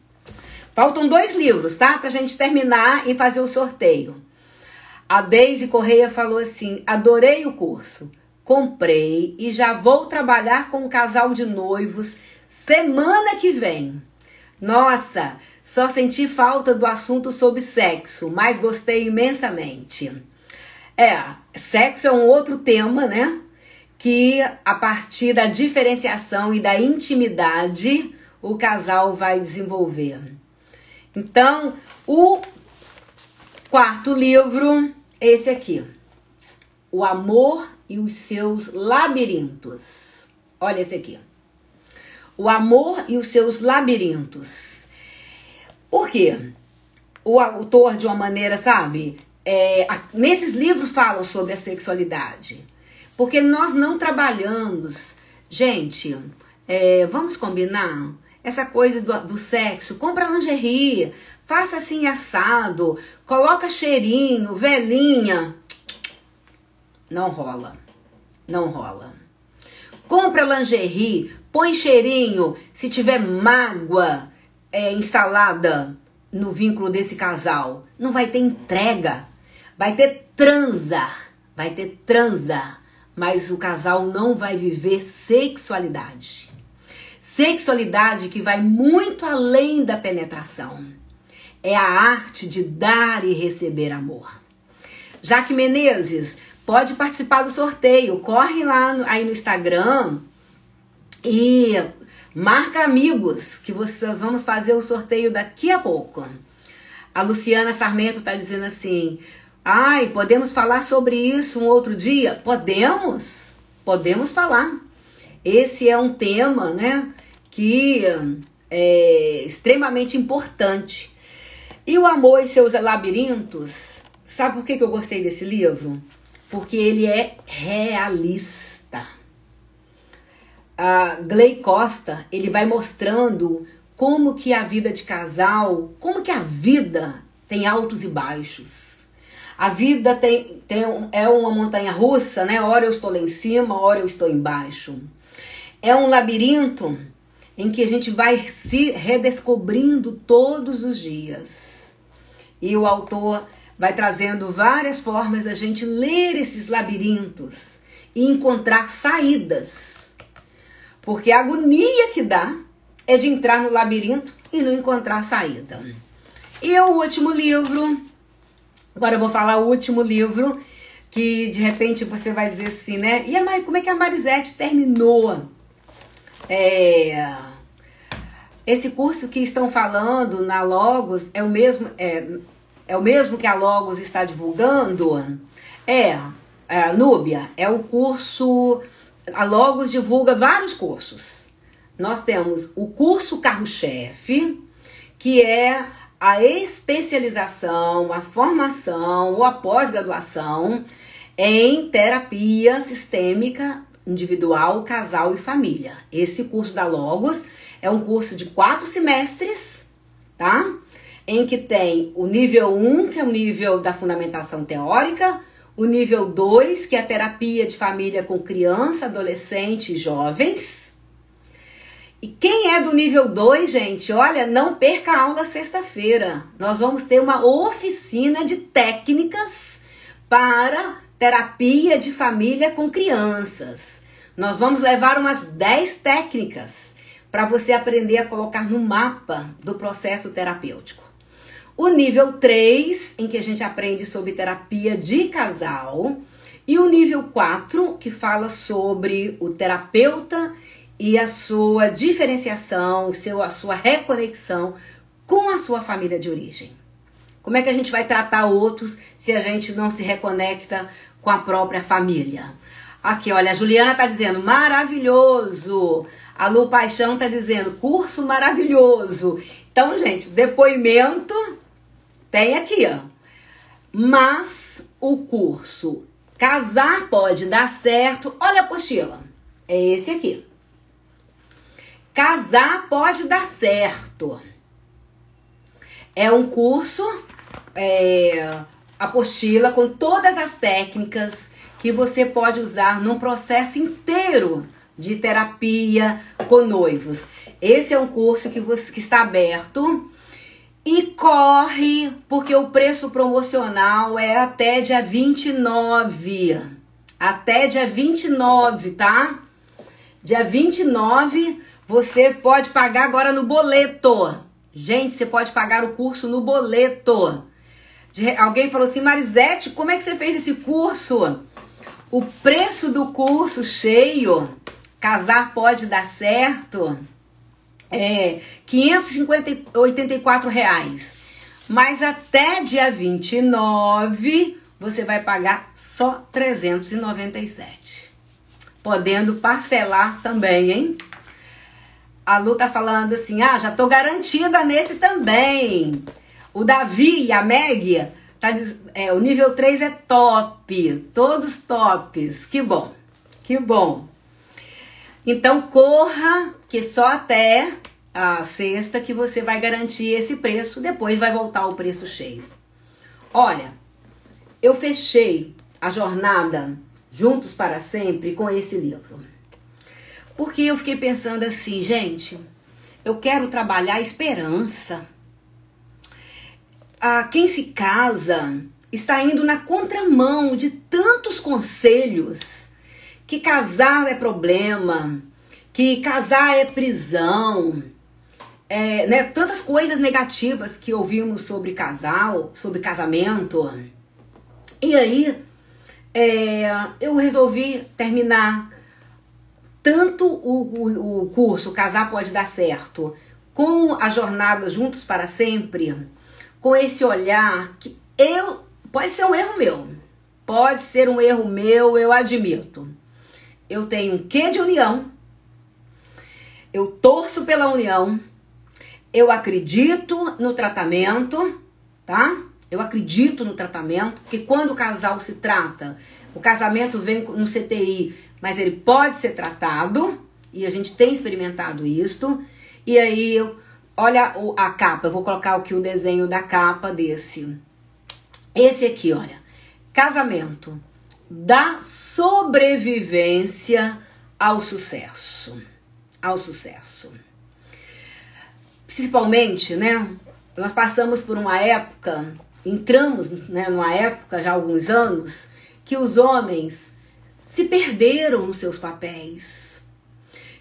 Faltam dois livros, tá? Pra gente terminar e fazer o sorteio. A Deise Correia falou assim: adorei o curso, comprei e já vou trabalhar com um casal de noivos semana que vem. Nossa, só senti falta do assunto sobre sexo, mas gostei imensamente. É, sexo é um outro tema, né? que a partir da diferenciação e da intimidade o casal vai desenvolver. Então, o quarto livro é esse aqui. O amor e os seus labirintos. Olha esse aqui. O amor e os seus labirintos. Por quê? O autor, de uma maneira, sabe? É, nesses livros falam sobre a sexualidade. Porque nós não trabalhamos. Gente, é, vamos combinar? Essa coisa do, do sexo, compra lingerie, faça assim assado, coloca cheirinho, velhinha. Não rola. Não rola. Compra lingerie, põe cheirinho se tiver mágoa é, instalada no vínculo desse casal. Não vai ter entrega. Vai ter transa. Vai ter transa mas o casal não vai viver sexualidade. Sexualidade que vai muito além da penetração. É a arte de dar e receber amor. Jaque Menezes, pode participar do sorteio. Corre lá no, aí no Instagram e marca amigos que vocês vamos fazer o sorteio daqui a pouco. A Luciana Sarmento está dizendo assim: Ai, podemos falar sobre isso um outro dia? Podemos, podemos falar. Esse é um tema, né, que é extremamente importante. E o amor e seus labirintos, sabe por que, que eu gostei desse livro? porque ele é realista. A Glei Costa, ele vai mostrando como que a vida de casal, como que a vida tem altos e baixos. A vida tem, tem é uma montanha russa, né? Hora eu estou lá em cima, hora eu estou embaixo. É um labirinto em que a gente vai se redescobrindo todos os dias. E o autor vai trazendo várias formas da gente ler esses labirintos e encontrar saídas. Porque a agonia que dá é de entrar no labirinto e não encontrar saída. E o último livro, agora eu vou falar o último livro, que de repente você vai dizer assim, né? E a Mari, como é que a Marisete terminou? É, esse curso que estão falando na Logos é o mesmo, é, é o mesmo que a Logos está divulgando? É, é Núbia, é o curso. A Logos divulga vários cursos. Nós temos o curso carro-chefe, que é a especialização, a formação ou a pós-graduação em terapia sistêmica individual, casal e família. Esse curso da Logos é um curso de quatro semestres, tá? Em que tem o nível 1, que é o nível da fundamentação teórica, o nível 2, que é a terapia de família com criança, adolescente e jovens. E quem é do nível 2, gente, olha, não perca a aula sexta-feira. Nós vamos ter uma oficina de técnicas para terapia de família com crianças. Nós vamos levar umas 10 técnicas para você aprender a colocar no mapa do processo terapêutico. O nível 3, em que a gente aprende sobre terapia de casal, e o nível 4, que fala sobre o terapeuta e a sua diferenciação, seu, a sua reconexão com a sua família de origem. Como é que a gente vai tratar outros se a gente não se reconecta com a própria família. Aqui, olha, a Juliana tá dizendo maravilhoso. A Lu Paixão tá dizendo curso maravilhoso. Então, gente, depoimento tem aqui, ó. Mas o curso Casar pode dar certo. Olha a apostila. É esse aqui. Casar pode dar certo. É um curso é, apostila com todas as técnicas que você pode usar num processo inteiro de terapia com noivos. Esse é um curso que, você, que está aberto e corre, porque o preço promocional é até dia 29. Até dia 29, tá? Dia 29 você pode pagar agora no boleto. Gente, você pode pagar o curso no boleto. De, alguém falou assim, Marisete, como é que você fez esse curso? O preço do curso cheio, casar pode dar certo, é 584 reais. Mas até dia 29 você vai pagar só 397. Podendo parcelar também, hein? A Lu tá falando assim: ah, já tô garantida nesse também. O Davi e a Meg, tá, é, o nível 3 é top. Todos tops. Que bom. Que bom. Então corra, que só até a sexta que você vai garantir esse preço, depois vai voltar o preço cheio. Olha, eu fechei a jornada Juntos para Sempre com esse livro. Porque eu fiquei pensando assim, gente, eu quero trabalhar esperança a quem se casa está indo na contramão de tantos conselhos que casar é problema, que casar é prisão, é, né, tantas coisas negativas que ouvimos sobre casal, sobre casamento. E aí é, eu resolvi terminar tanto o, o, o curso Casar Pode Dar Certo com a jornada Juntos para Sempre com esse olhar que eu pode ser um erro meu. Pode ser um erro meu, eu admito. Eu tenho um quê de união. Eu torço pela união. Eu acredito no tratamento, tá? Eu acredito no tratamento, porque quando o casal se trata o casamento vem no CTI, mas ele pode ser tratado, e a gente tem experimentado isto. E aí, olha a capa, eu vou colocar aqui o desenho da capa desse. Esse aqui, olha. Casamento da sobrevivência ao sucesso. Ao sucesso. Principalmente, né? Nós passamos por uma época, entramos né, numa época já há alguns anos, que os homens se perderam nos seus papéis.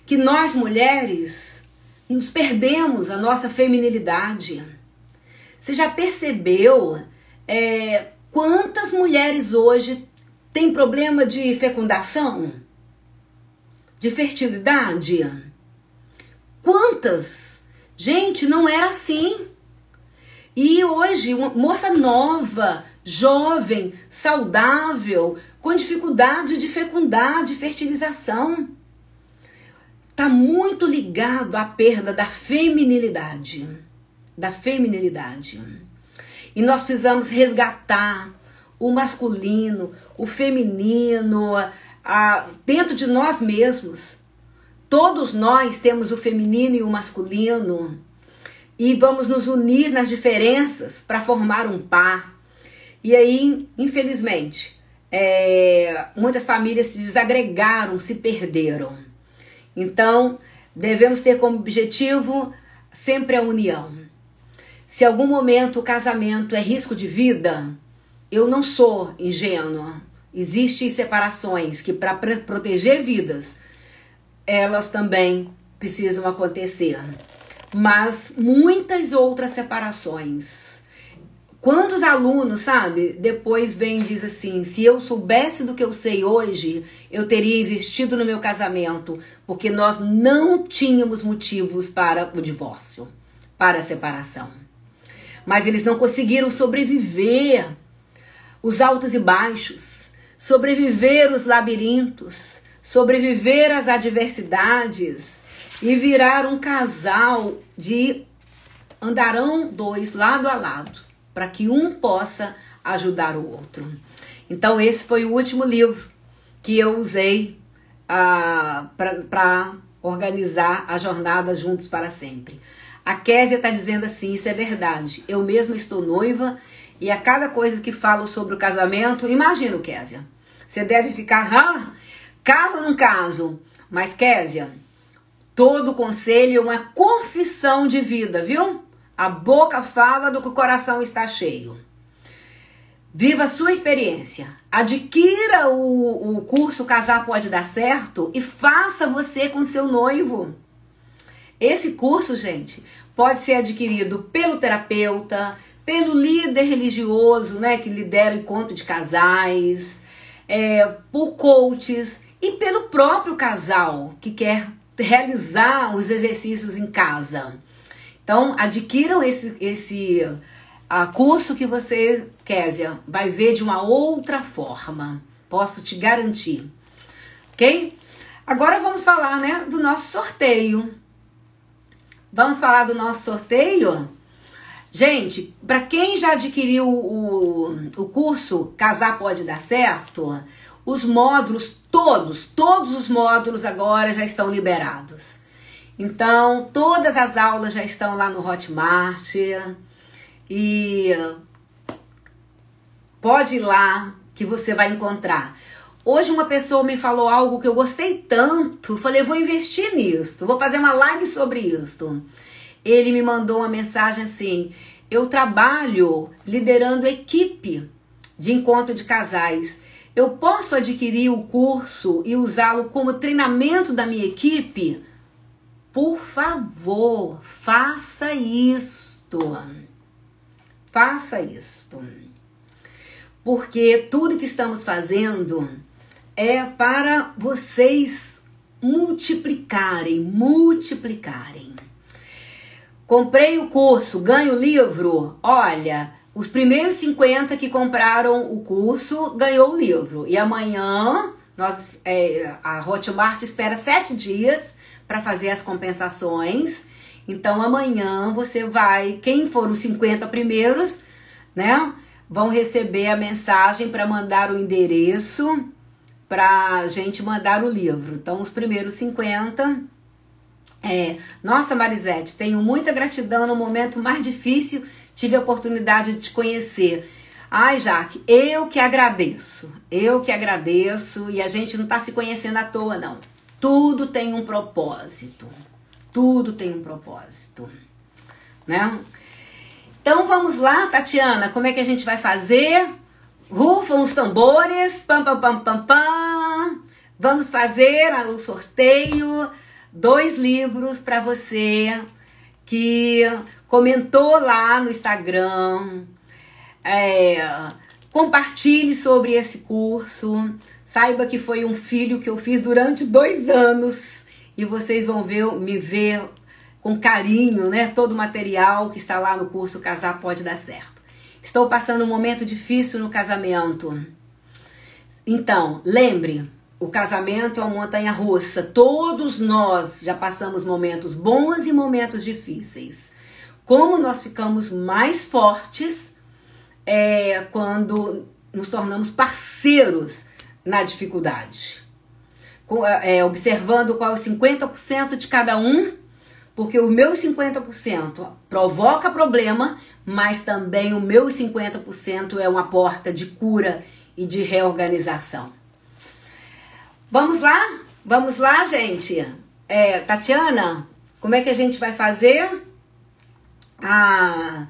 Que nós mulheres nos perdemos a nossa feminilidade. Você já percebeu é, quantas mulheres hoje têm problema de fecundação? De fertilidade? Quantas? Gente, não era assim. E hoje, uma moça nova, jovem, saudável, com dificuldade de fecundar, de fertilização. Está muito ligado à perda da feminilidade. Da feminilidade. E nós precisamos resgatar o masculino, o feminino, a, dentro de nós mesmos. Todos nós temos o feminino e o masculino e vamos nos unir nas diferenças para formar um par. E aí, infelizmente, é, muitas famílias se desagregaram, se perderam. Então, devemos ter como objetivo sempre a união. Se algum momento o casamento é risco de vida, eu não sou ingênua. Existem separações que, para proteger vidas, elas também precisam acontecer mas muitas outras separações. Quantos alunos, sabe, depois vem e diz assim: se eu soubesse do que eu sei hoje, eu teria investido no meu casamento, porque nós não tínhamos motivos para o divórcio, para a separação. Mas eles não conseguiram sobreviver os altos e baixos, sobreviver os labirintos, sobreviver às adversidades e virar um casal de andarão dois lado a lado, para que um possa ajudar o outro. Então esse foi o último livro que eu usei uh, para organizar a jornada juntos para sempre. A Késia está dizendo assim, isso é verdade. Eu mesma estou noiva e a cada coisa que falo sobre o casamento, imagino, Késia, você deve ficar, ah, caso ou não caso? Mas Késia, Todo conselho é uma confissão de vida, viu? A boca fala do que o coração está cheio. Viva a sua experiência. Adquira o, o curso Casar Pode Dar Certo e faça você com seu noivo. Esse curso, gente, pode ser adquirido pelo terapeuta, pelo líder religioso, né, que lidera o encontro de casais, é, por coaches e pelo próprio casal que quer realizar os exercícios em casa. Então, adquiram esse, esse uh, curso que você, Késia, vai ver de uma outra forma. Posso te garantir. Ok? Agora vamos falar né, do nosso sorteio. Vamos falar do nosso sorteio? Gente, para quem já adquiriu o, o curso Casar Pode Dar Certo, os módulos todos, todos os módulos agora já estão liberados. Então, todas as aulas já estão lá no Hotmart e pode ir lá que você vai encontrar. Hoje uma pessoa me falou algo que eu gostei tanto, falei, vou investir nisso, vou fazer uma live sobre isso. Ele me mandou uma mensagem assim: eu trabalho liderando equipe de encontro de casais eu posso adquirir o curso e usá-lo como treinamento da minha equipe? Por favor, faça isto. Faça isto. Porque tudo que estamos fazendo é para vocês multiplicarem, multiplicarem. Comprei o curso, ganho o livro. Olha, os primeiros 50 que compraram o curso ganhou o livro. E amanhã nós, é, a Hotmart espera sete dias para fazer as compensações. Então amanhã você vai, quem for os 50 primeiros, né? vão receber a mensagem para mandar o endereço para gente mandar o livro. Então, os primeiros 50. É, nossa, Marisete, tenho muita gratidão no momento mais difícil, tive a oportunidade de te conhecer. Ai, Jaque, eu que agradeço, eu que agradeço, e a gente não está se conhecendo à toa, não. Tudo tem um propósito, tudo tem um propósito, né? Então vamos lá, Tatiana, como é que a gente vai fazer? Rufam os tambores, pam, pam, pam, pam, pam. Vamos fazer o sorteio, dois livros para você que comentou lá no Instagram. É, compartilhe sobre esse curso. Saiba que foi um filho que eu fiz durante dois anos e vocês vão ver, me ver com carinho, né? Todo o material que está lá no curso Casar Pode Dar Certo. Estou passando um momento difícil no casamento. Então, lembre, o casamento é uma montanha russa. Todos nós já passamos momentos bons e momentos difíceis. Como nós ficamos mais fortes é quando nos tornamos parceiros na dificuldade. É, observando qual é o 50% de cada um, porque o meu 50% provoca problema, mas também o meu 50% é uma porta de cura e de reorganização. Vamos lá? Vamos lá, gente? É, Tatiana, como é que a gente vai fazer? Ah,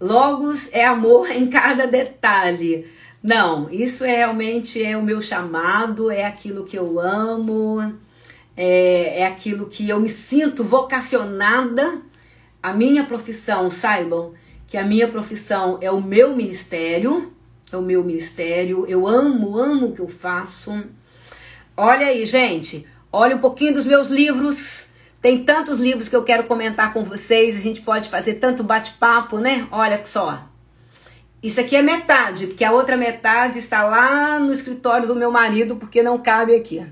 Logos é amor em cada detalhe. Não, isso é realmente é o meu chamado, é aquilo que eu amo, é, é aquilo que eu me sinto vocacionada a minha profissão, saibam que a minha profissão é o meu ministério, é o meu ministério, eu amo, amo o que eu faço. Olha aí, gente, olha um pouquinho dos meus livros. Tem tantos livros que eu quero comentar com vocês, a gente pode fazer tanto bate-papo, né? Olha só. Isso aqui é metade, porque a outra metade está lá no escritório do meu marido, porque não cabe aqui.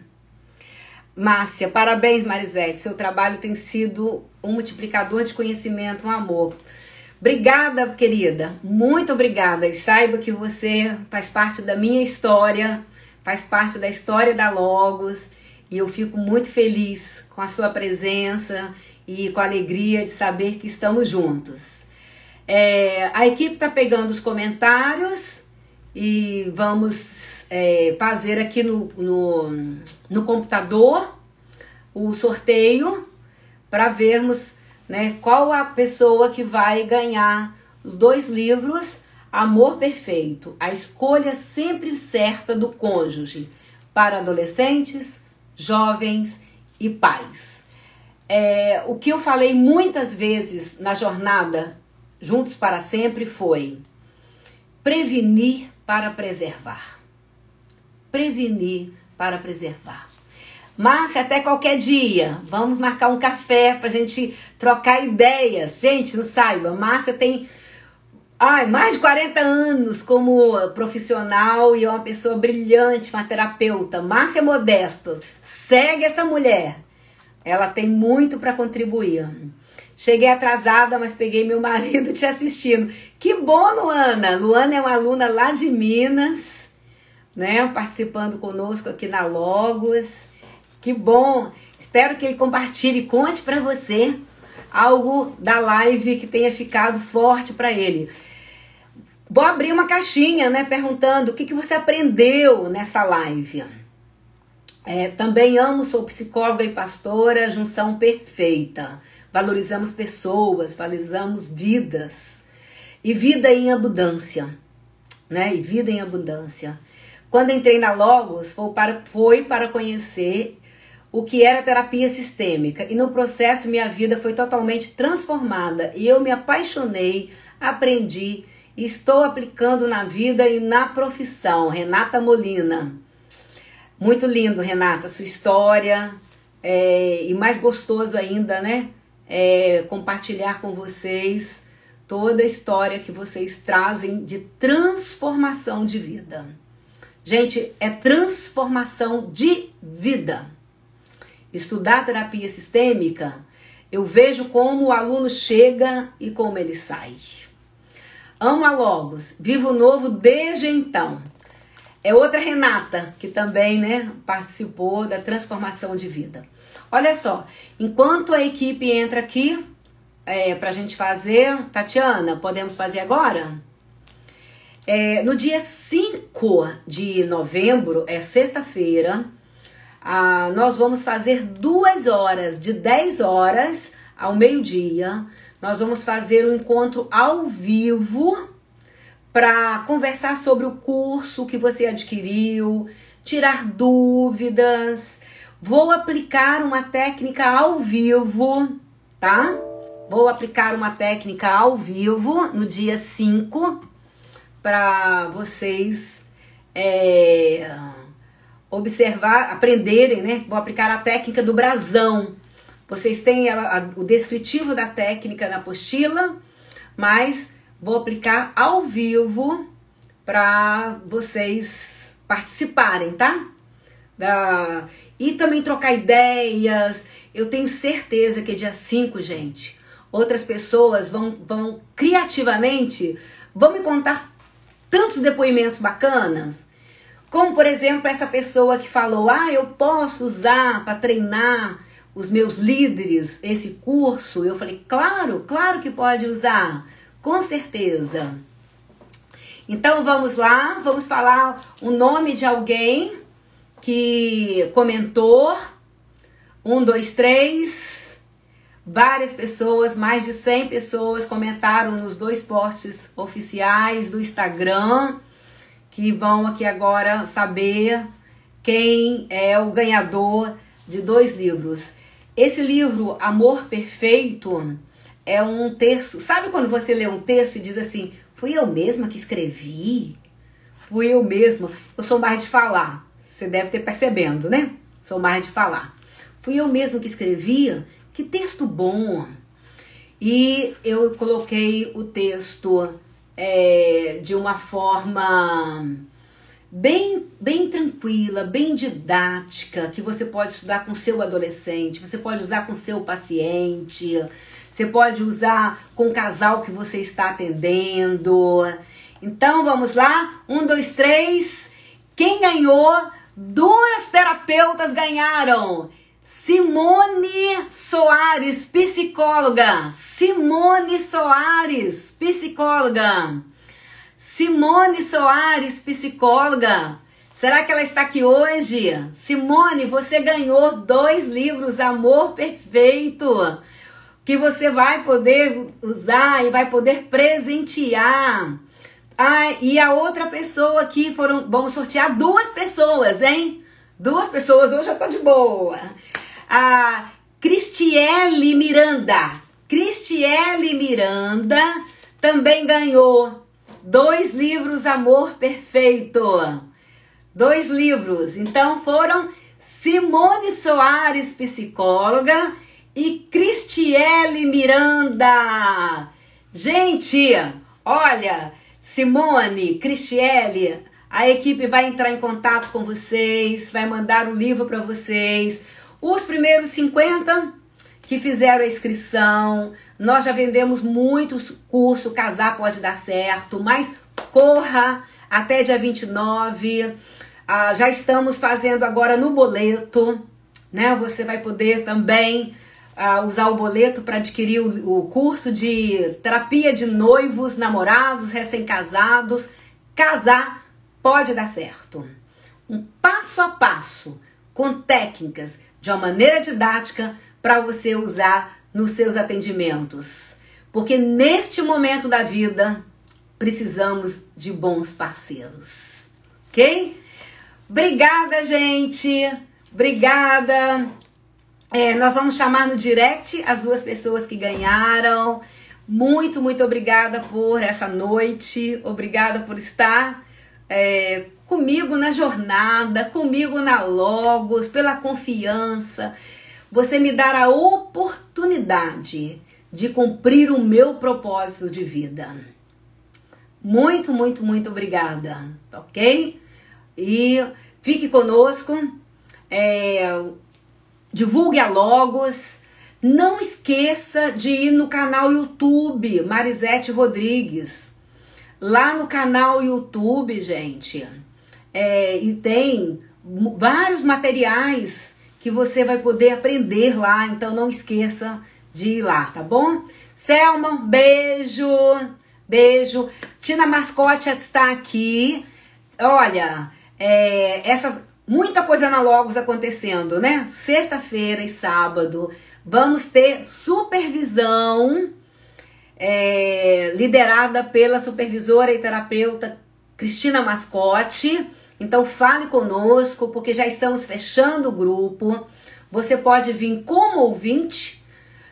Márcia, parabéns, Marisete. Seu trabalho tem sido um multiplicador de conhecimento, um amor. Obrigada, querida. Muito obrigada. E saiba que você faz parte da minha história, faz parte da história da Logos. E eu fico muito feliz com a sua presença e com a alegria de saber que estamos juntos. É, a equipe está pegando os comentários e vamos é, fazer aqui no, no, no computador o sorteio para vermos né, qual a pessoa que vai ganhar os dois livros Amor Perfeito, a escolha sempre certa do cônjuge para adolescentes, jovens e pais. É, o que eu falei muitas vezes na jornada Juntos para Sempre foi prevenir para preservar prevenir para preservar. Márcia, até qualquer dia. Vamos marcar um café para a gente trocar ideias. Gente, não saiba, Márcia tem ai, mais de 40 anos como profissional e é uma pessoa brilhante, uma terapeuta. Márcia Modesto, segue essa mulher. Ela tem muito para contribuir. Cheguei atrasada, mas peguei meu marido te assistindo. Que bom, Luana! Luana é uma aluna lá de Minas né, participando conosco aqui na Logos. Que bom! Espero que ele compartilhe conte para você algo da live que tenha ficado forte para ele. Vou abrir uma caixinha, né, perguntando o que, que você aprendeu nessa live. É, também amo, sou psicóloga e pastora, junção perfeita. Valorizamos pessoas, valorizamos vidas. E vida em abundância, né? E vida em abundância. Quando entrei na Logos, foi para, foi para conhecer o que era terapia sistêmica e no processo minha vida foi totalmente transformada e eu me apaixonei, aprendi e estou aplicando na vida e na profissão. Renata Molina. Muito lindo, Renata, sua história é, e mais gostoso ainda, né? É, compartilhar com vocês toda a história que vocês trazem de transformação de vida. Gente, é transformação de vida. Estudar terapia sistêmica, eu vejo como o aluno chega e como ele sai. amo a Logos, vivo novo desde então. É outra Renata que também, né, participou da transformação de vida. Olha só, enquanto a equipe entra aqui é, para a gente fazer, Tatiana, podemos fazer agora? É, no dia 5 de novembro, é sexta-feira, nós vamos fazer duas horas, de 10 horas ao meio-dia. Nós vamos fazer um encontro ao vivo para conversar sobre o curso que você adquiriu, tirar dúvidas. Vou aplicar uma técnica ao vivo, tá? Vou aplicar uma técnica ao vivo no dia 5 para vocês é, observar, aprenderem, né? Vou aplicar a técnica do brasão. Vocês têm a, o descritivo da técnica na apostila, mas vou aplicar ao vivo para vocês participarem, tá? Da, e também trocar ideias. Eu tenho certeza que dia 5, gente, outras pessoas vão, vão criativamente vão me contar tantos depoimentos bacanas. Como, por exemplo, essa pessoa que falou: Ah, eu posso usar para treinar os meus líderes esse curso. Eu falei: Claro, claro que pode usar, com certeza. Então vamos lá, vamos falar o nome de alguém que comentou. Um, dois, três. Várias pessoas, mais de 100 pessoas comentaram nos dois posts oficiais do Instagram, que vão aqui agora saber quem é o ganhador de dois livros. Esse livro, Amor Perfeito, é um texto. Sabe quando você lê um texto e diz assim: Fui eu mesma que escrevi? Fui eu mesma. Eu sou mais de falar. Você deve ter percebendo, né? Sou mais de falar. Fui eu mesma que escrevia que texto bom! E eu coloquei o texto é, de uma forma bem, bem tranquila, bem didática, que você pode estudar com seu adolescente, você pode usar com seu paciente, você pode usar com o casal que você está atendendo. Então vamos lá, um, dois, três. Quem ganhou? Duas terapeutas ganharam. Simone Soares, psicóloga. Simone Soares, psicóloga. Simone Soares, psicóloga. Será que ela está aqui hoje? Simone, você ganhou dois livros Amor Perfeito, que você vai poder usar e vai poder presentear. Ah, e a outra pessoa aqui foram, vamos sortear duas pessoas, hein? Duas pessoas, hoje eu tô de boa a Cristiele Miranda. Cristiele Miranda também ganhou dois livros Amor Perfeito. Dois livros. Então foram Simone Soares, psicóloga, e Cristiele Miranda. Gente, olha, Simone, Cristiele, a equipe vai entrar em contato com vocês, vai mandar o um livro para vocês. Os primeiros 50 que fizeram a inscrição, nós já vendemos muitos cursos, casar pode dar certo, mas corra até dia 29. Ah, já estamos fazendo agora no boleto, né? Você vai poder também ah, usar o boleto para adquirir o, o curso de terapia de noivos, namorados, recém-casados. Casar pode dar certo. Um passo a passo, com técnicas de uma maneira didática para você usar nos seus atendimentos. Porque neste momento da vida precisamos de bons parceiros. Ok? Obrigada, gente. Obrigada. É, nós vamos chamar no direct as duas pessoas que ganharam. Muito, muito obrigada por essa noite. Obrigada por estar é, comigo na jornada, comigo na Logos, pela confiança. Você me dar a oportunidade de cumprir o meu propósito de vida. Muito, muito, muito obrigada, ok? E fique conosco, é, divulgue a Logos. Não esqueça de ir no canal YouTube Marisete Rodrigues. lá no canal YouTube, gente. É, e tem vários materiais que você vai poder aprender lá, então não esqueça de ir lá, tá bom? Selma, beijo, beijo. Tina Mascote está aqui. Olha, é, essa muita coisa na Logos acontecendo, né? Sexta-feira e sábado vamos ter supervisão é, liderada pela supervisora e terapeuta Cristina Mascote. Então fale conosco, porque já estamos fechando o grupo. Você pode vir como ouvinte,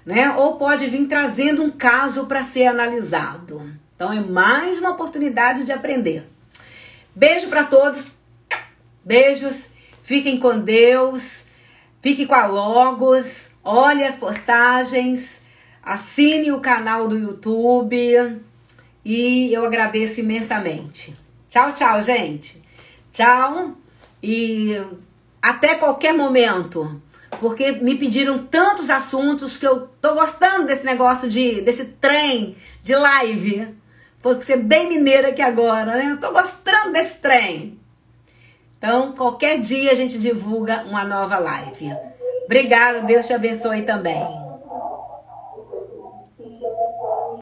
né? Ou pode vir trazendo um caso para ser analisado. Então é mais uma oportunidade de aprender. Beijo para todos. Beijos. Fiquem com Deus. Fique com a Logos. Olhe as postagens assine o canal do YouTube e eu agradeço imensamente. Tchau, tchau, gente. Tchau e até qualquer momento, porque me pediram tantos assuntos que eu tô gostando desse negócio de desse trem de live. Vou ser bem mineira aqui agora, né? Eu tô gostando desse trem. Então, qualquer dia a gente divulga uma nova live. Obrigada, Deus te abençoe também.